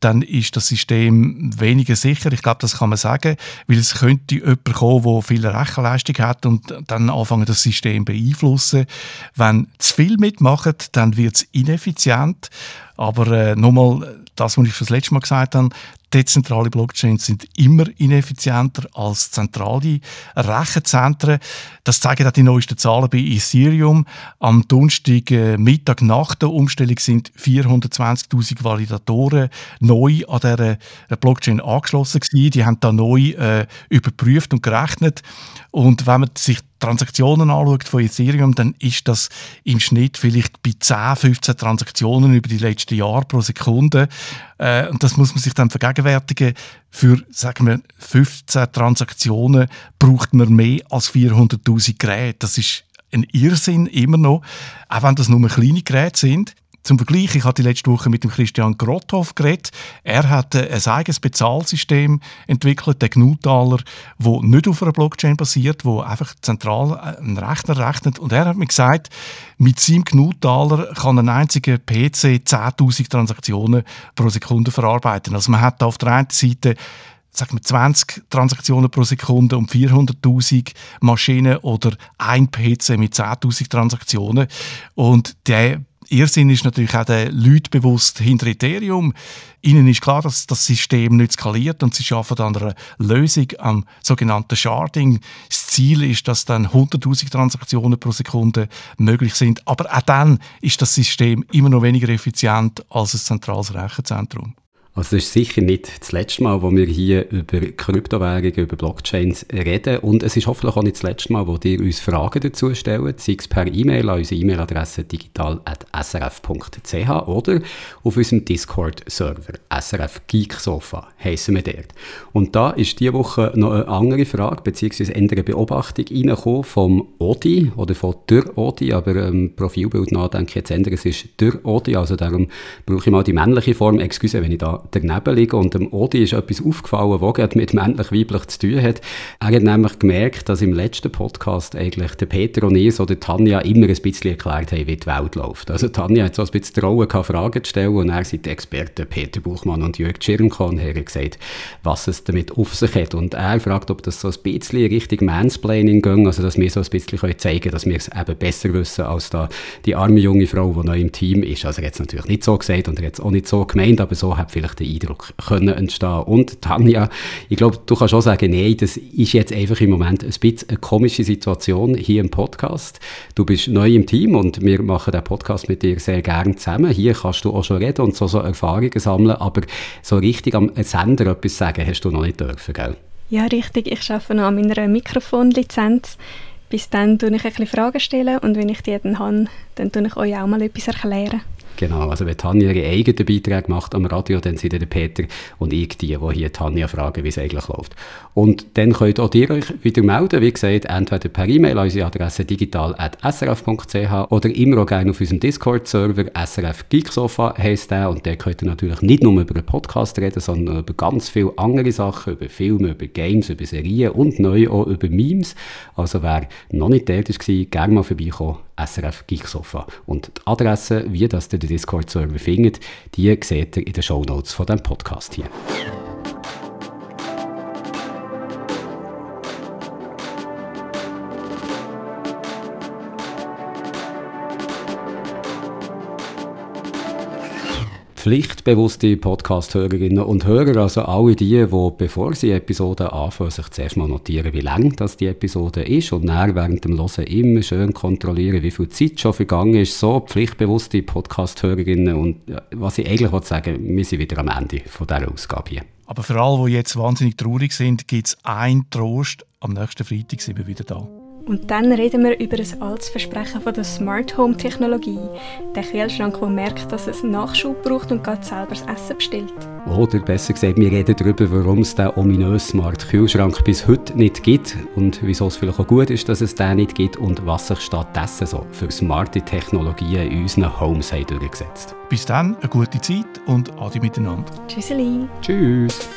dann ist das System weniger sicher. Ich glaube, das kann man sagen, weil es könnte jemand kommen, der viel Rechenleistung hat und dann anfangen, das System beeinflussen. Wenn zu viel mitmachen, dann wird es ineffizient. Aber äh, nochmal, das, was ich das letzte Mal gesagt habe, dezentrale Blockchains sind immer ineffizienter als zentrale Rechenzentren. Das zeigen auch die neuesten Zahlen bei Ethereum. Am Donnerstag äh, Mittag nach der Umstellung sind 420.000 Validatoren neu an dieser äh, Blockchain angeschlossen gewesen. Die haben da neu äh, überprüft und gerechnet. Und wenn man sich Transaktionen anschaut von Ethereum, dann ist das im Schnitt vielleicht bei 10, 15 Transaktionen über die letzten Jahre pro Sekunde. Äh, und das muss man sich dann vergegenwärtigen. Für, sagen wir, 15 Transaktionen braucht man mehr als 400.000 Geräte. Das ist ein Irrsinn immer noch, auch wenn das nur kleine Geräte sind. Zum Vergleich, ich hatte letzte Woche mit dem Christian Grothoff geredet. Er hat äh, ein eigenes Bezahlsystem entwickelt, der Gnutaler, wo nicht auf einer Blockchain basiert, wo einfach zentral äh, einen Rechner rechnet. Und er hat mir gesagt, mit seinem Gnutaler kann ein einziger PC 10.000 Transaktionen pro Sekunde verarbeiten. Also man hat auf der einen Seite sagen wir 20 Transaktionen pro Sekunde und 400.000 Maschinen oder ein PC mit 10.000 Transaktionen. Und der Irrsinn ist natürlich auch den Leuten bewusst hinter Ethereum. Ihnen ist klar, dass das System nicht skaliert und sie arbeiten an einer Lösung am sogenannten Sharding. Das Ziel ist, dass dann 100.000 Transaktionen pro Sekunde möglich sind. Aber auch dann ist das System immer noch weniger effizient als ein zentrales Rechenzentrum. Also das ist sicher nicht das letzte Mal, wo wir hier über Kryptowährungen, über Blockchains reden. Und es ist hoffentlich auch nicht das letzte Mal, wo ihr uns Fragen dazu stellt, sei es per E-Mail an unsere E-Mail-Adresse digital.srf.ch oder auf unserem Discord-Server SRF Geeksofa heissen wir dort. Und da ist diese Woche noch eine andere Frage, beziehungsweise eine Beobachtung reingekommen vom Odi oder von der Odi, aber ähm, Profilbild nachdenke ich jetzt ändern, es ist der Odi, also darum brauche ich mal die männliche Form, excuse, wenn ich da daneben liegen. Und dem Odi ist etwas aufgefallen, was gerade mit männlich-weiblich zu tun hat. Er hat nämlich gemerkt, dass im letzten Podcast eigentlich der Peter und ich oder Tanja immer ein bisschen erklärt haben, wie die Welt läuft. Also Tanja hat so ein bisschen trauen Fragen zu stellen und er sind die Experten Peter Buchmann und Jörg Schirmkorn haben gesagt, was es damit auf sich hat. Und er fragt, ob das so ein bisschen Richtung Mansplaining ging, also dass wir so ein bisschen zeigen können, dass wir es eben besser wissen als da die arme junge Frau, die noch im Team ist. Also er hat es natürlich nicht so gesagt und er hat es auch nicht so gemeint, aber so hat vielleicht der Eindruck können entstehen. Und Tanja, ich glaube, du kannst auch sagen, nein, das ist jetzt einfach im Moment ein bisschen eine komische Situation hier im Podcast. Du bist neu im Team und wir machen den Podcast mit dir sehr gerne zusammen. Hier kannst du auch schon reden und so, so Erfahrungen sammeln, aber so richtig am Sender etwas sagen hast du noch nicht dürfen, gell? Ja, richtig. Ich arbeite noch an meiner Mikrofonlizenz. Bis dann stelle ich ein Fragen stellen und wenn ich die dann habe, dann tue ich euch auch mal etwas erklären. Genau, also wenn Tanja ihre eigenen Beiträge macht am Radio, dann sind der Peter und ich die, die hier Tanja fragen, wie es eigentlich läuft. Und dann könnt auch ihr euch wieder melden, wie gesagt, entweder per E-Mail an unsere Adresse digital.srf.ch oder immer auch gerne auf unserem Discord-Server SRF Geeksofa heisst der und der könnt ihr natürlich nicht nur über einen Podcast reden, sondern über ganz viele andere Sachen, über Filme, über Games, über Serien und neu auch über Memes. Also wer noch nicht dort war, gerne mal vorbeikommen SRF Geeksofa. Und die Adresse, wie das der Discord-Server findet, die seht ihr in den Shownotes von diesem Podcast hier. Pflichtbewusste Podcast-Hörerinnen und Hörer, also alle die, die, bevor sie Episoden anfangen, sich zuerst mal notieren, wie lang das die Episode ist und dann während dem Hören immer schön kontrollieren, wie viel Zeit schon vergangen ist. So pflichtbewusste Podcast-Hörerinnen und was ich eigentlich sagen will, wir sind wieder am Ende von dieser Ausgabe hier. Aber für alle, die jetzt wahnsinnig traurig sind, gibt es einen Trost. Am nächsten Freitag sind wir wieder da. Und dann reden wir über ein altes Versprechen von der Smart Home Technologie. Der Kühlschrank, der merkt, dass es Nachschub braucht und gerade selber das Essen bestellt. Oder besser gesagt, wir reden darüber, warum es den ominösen Smart Kühlschrank bis heute nicht gibt und wieso es vielleicht auch gut ist, dass es den nicht gibt und was sich stattdessen so für smarte Technologien in unseren Homes haben durchgesetzt. Bis dann, eine gute Zeit und Adi miteinander. Tschüsseli. Tschüss.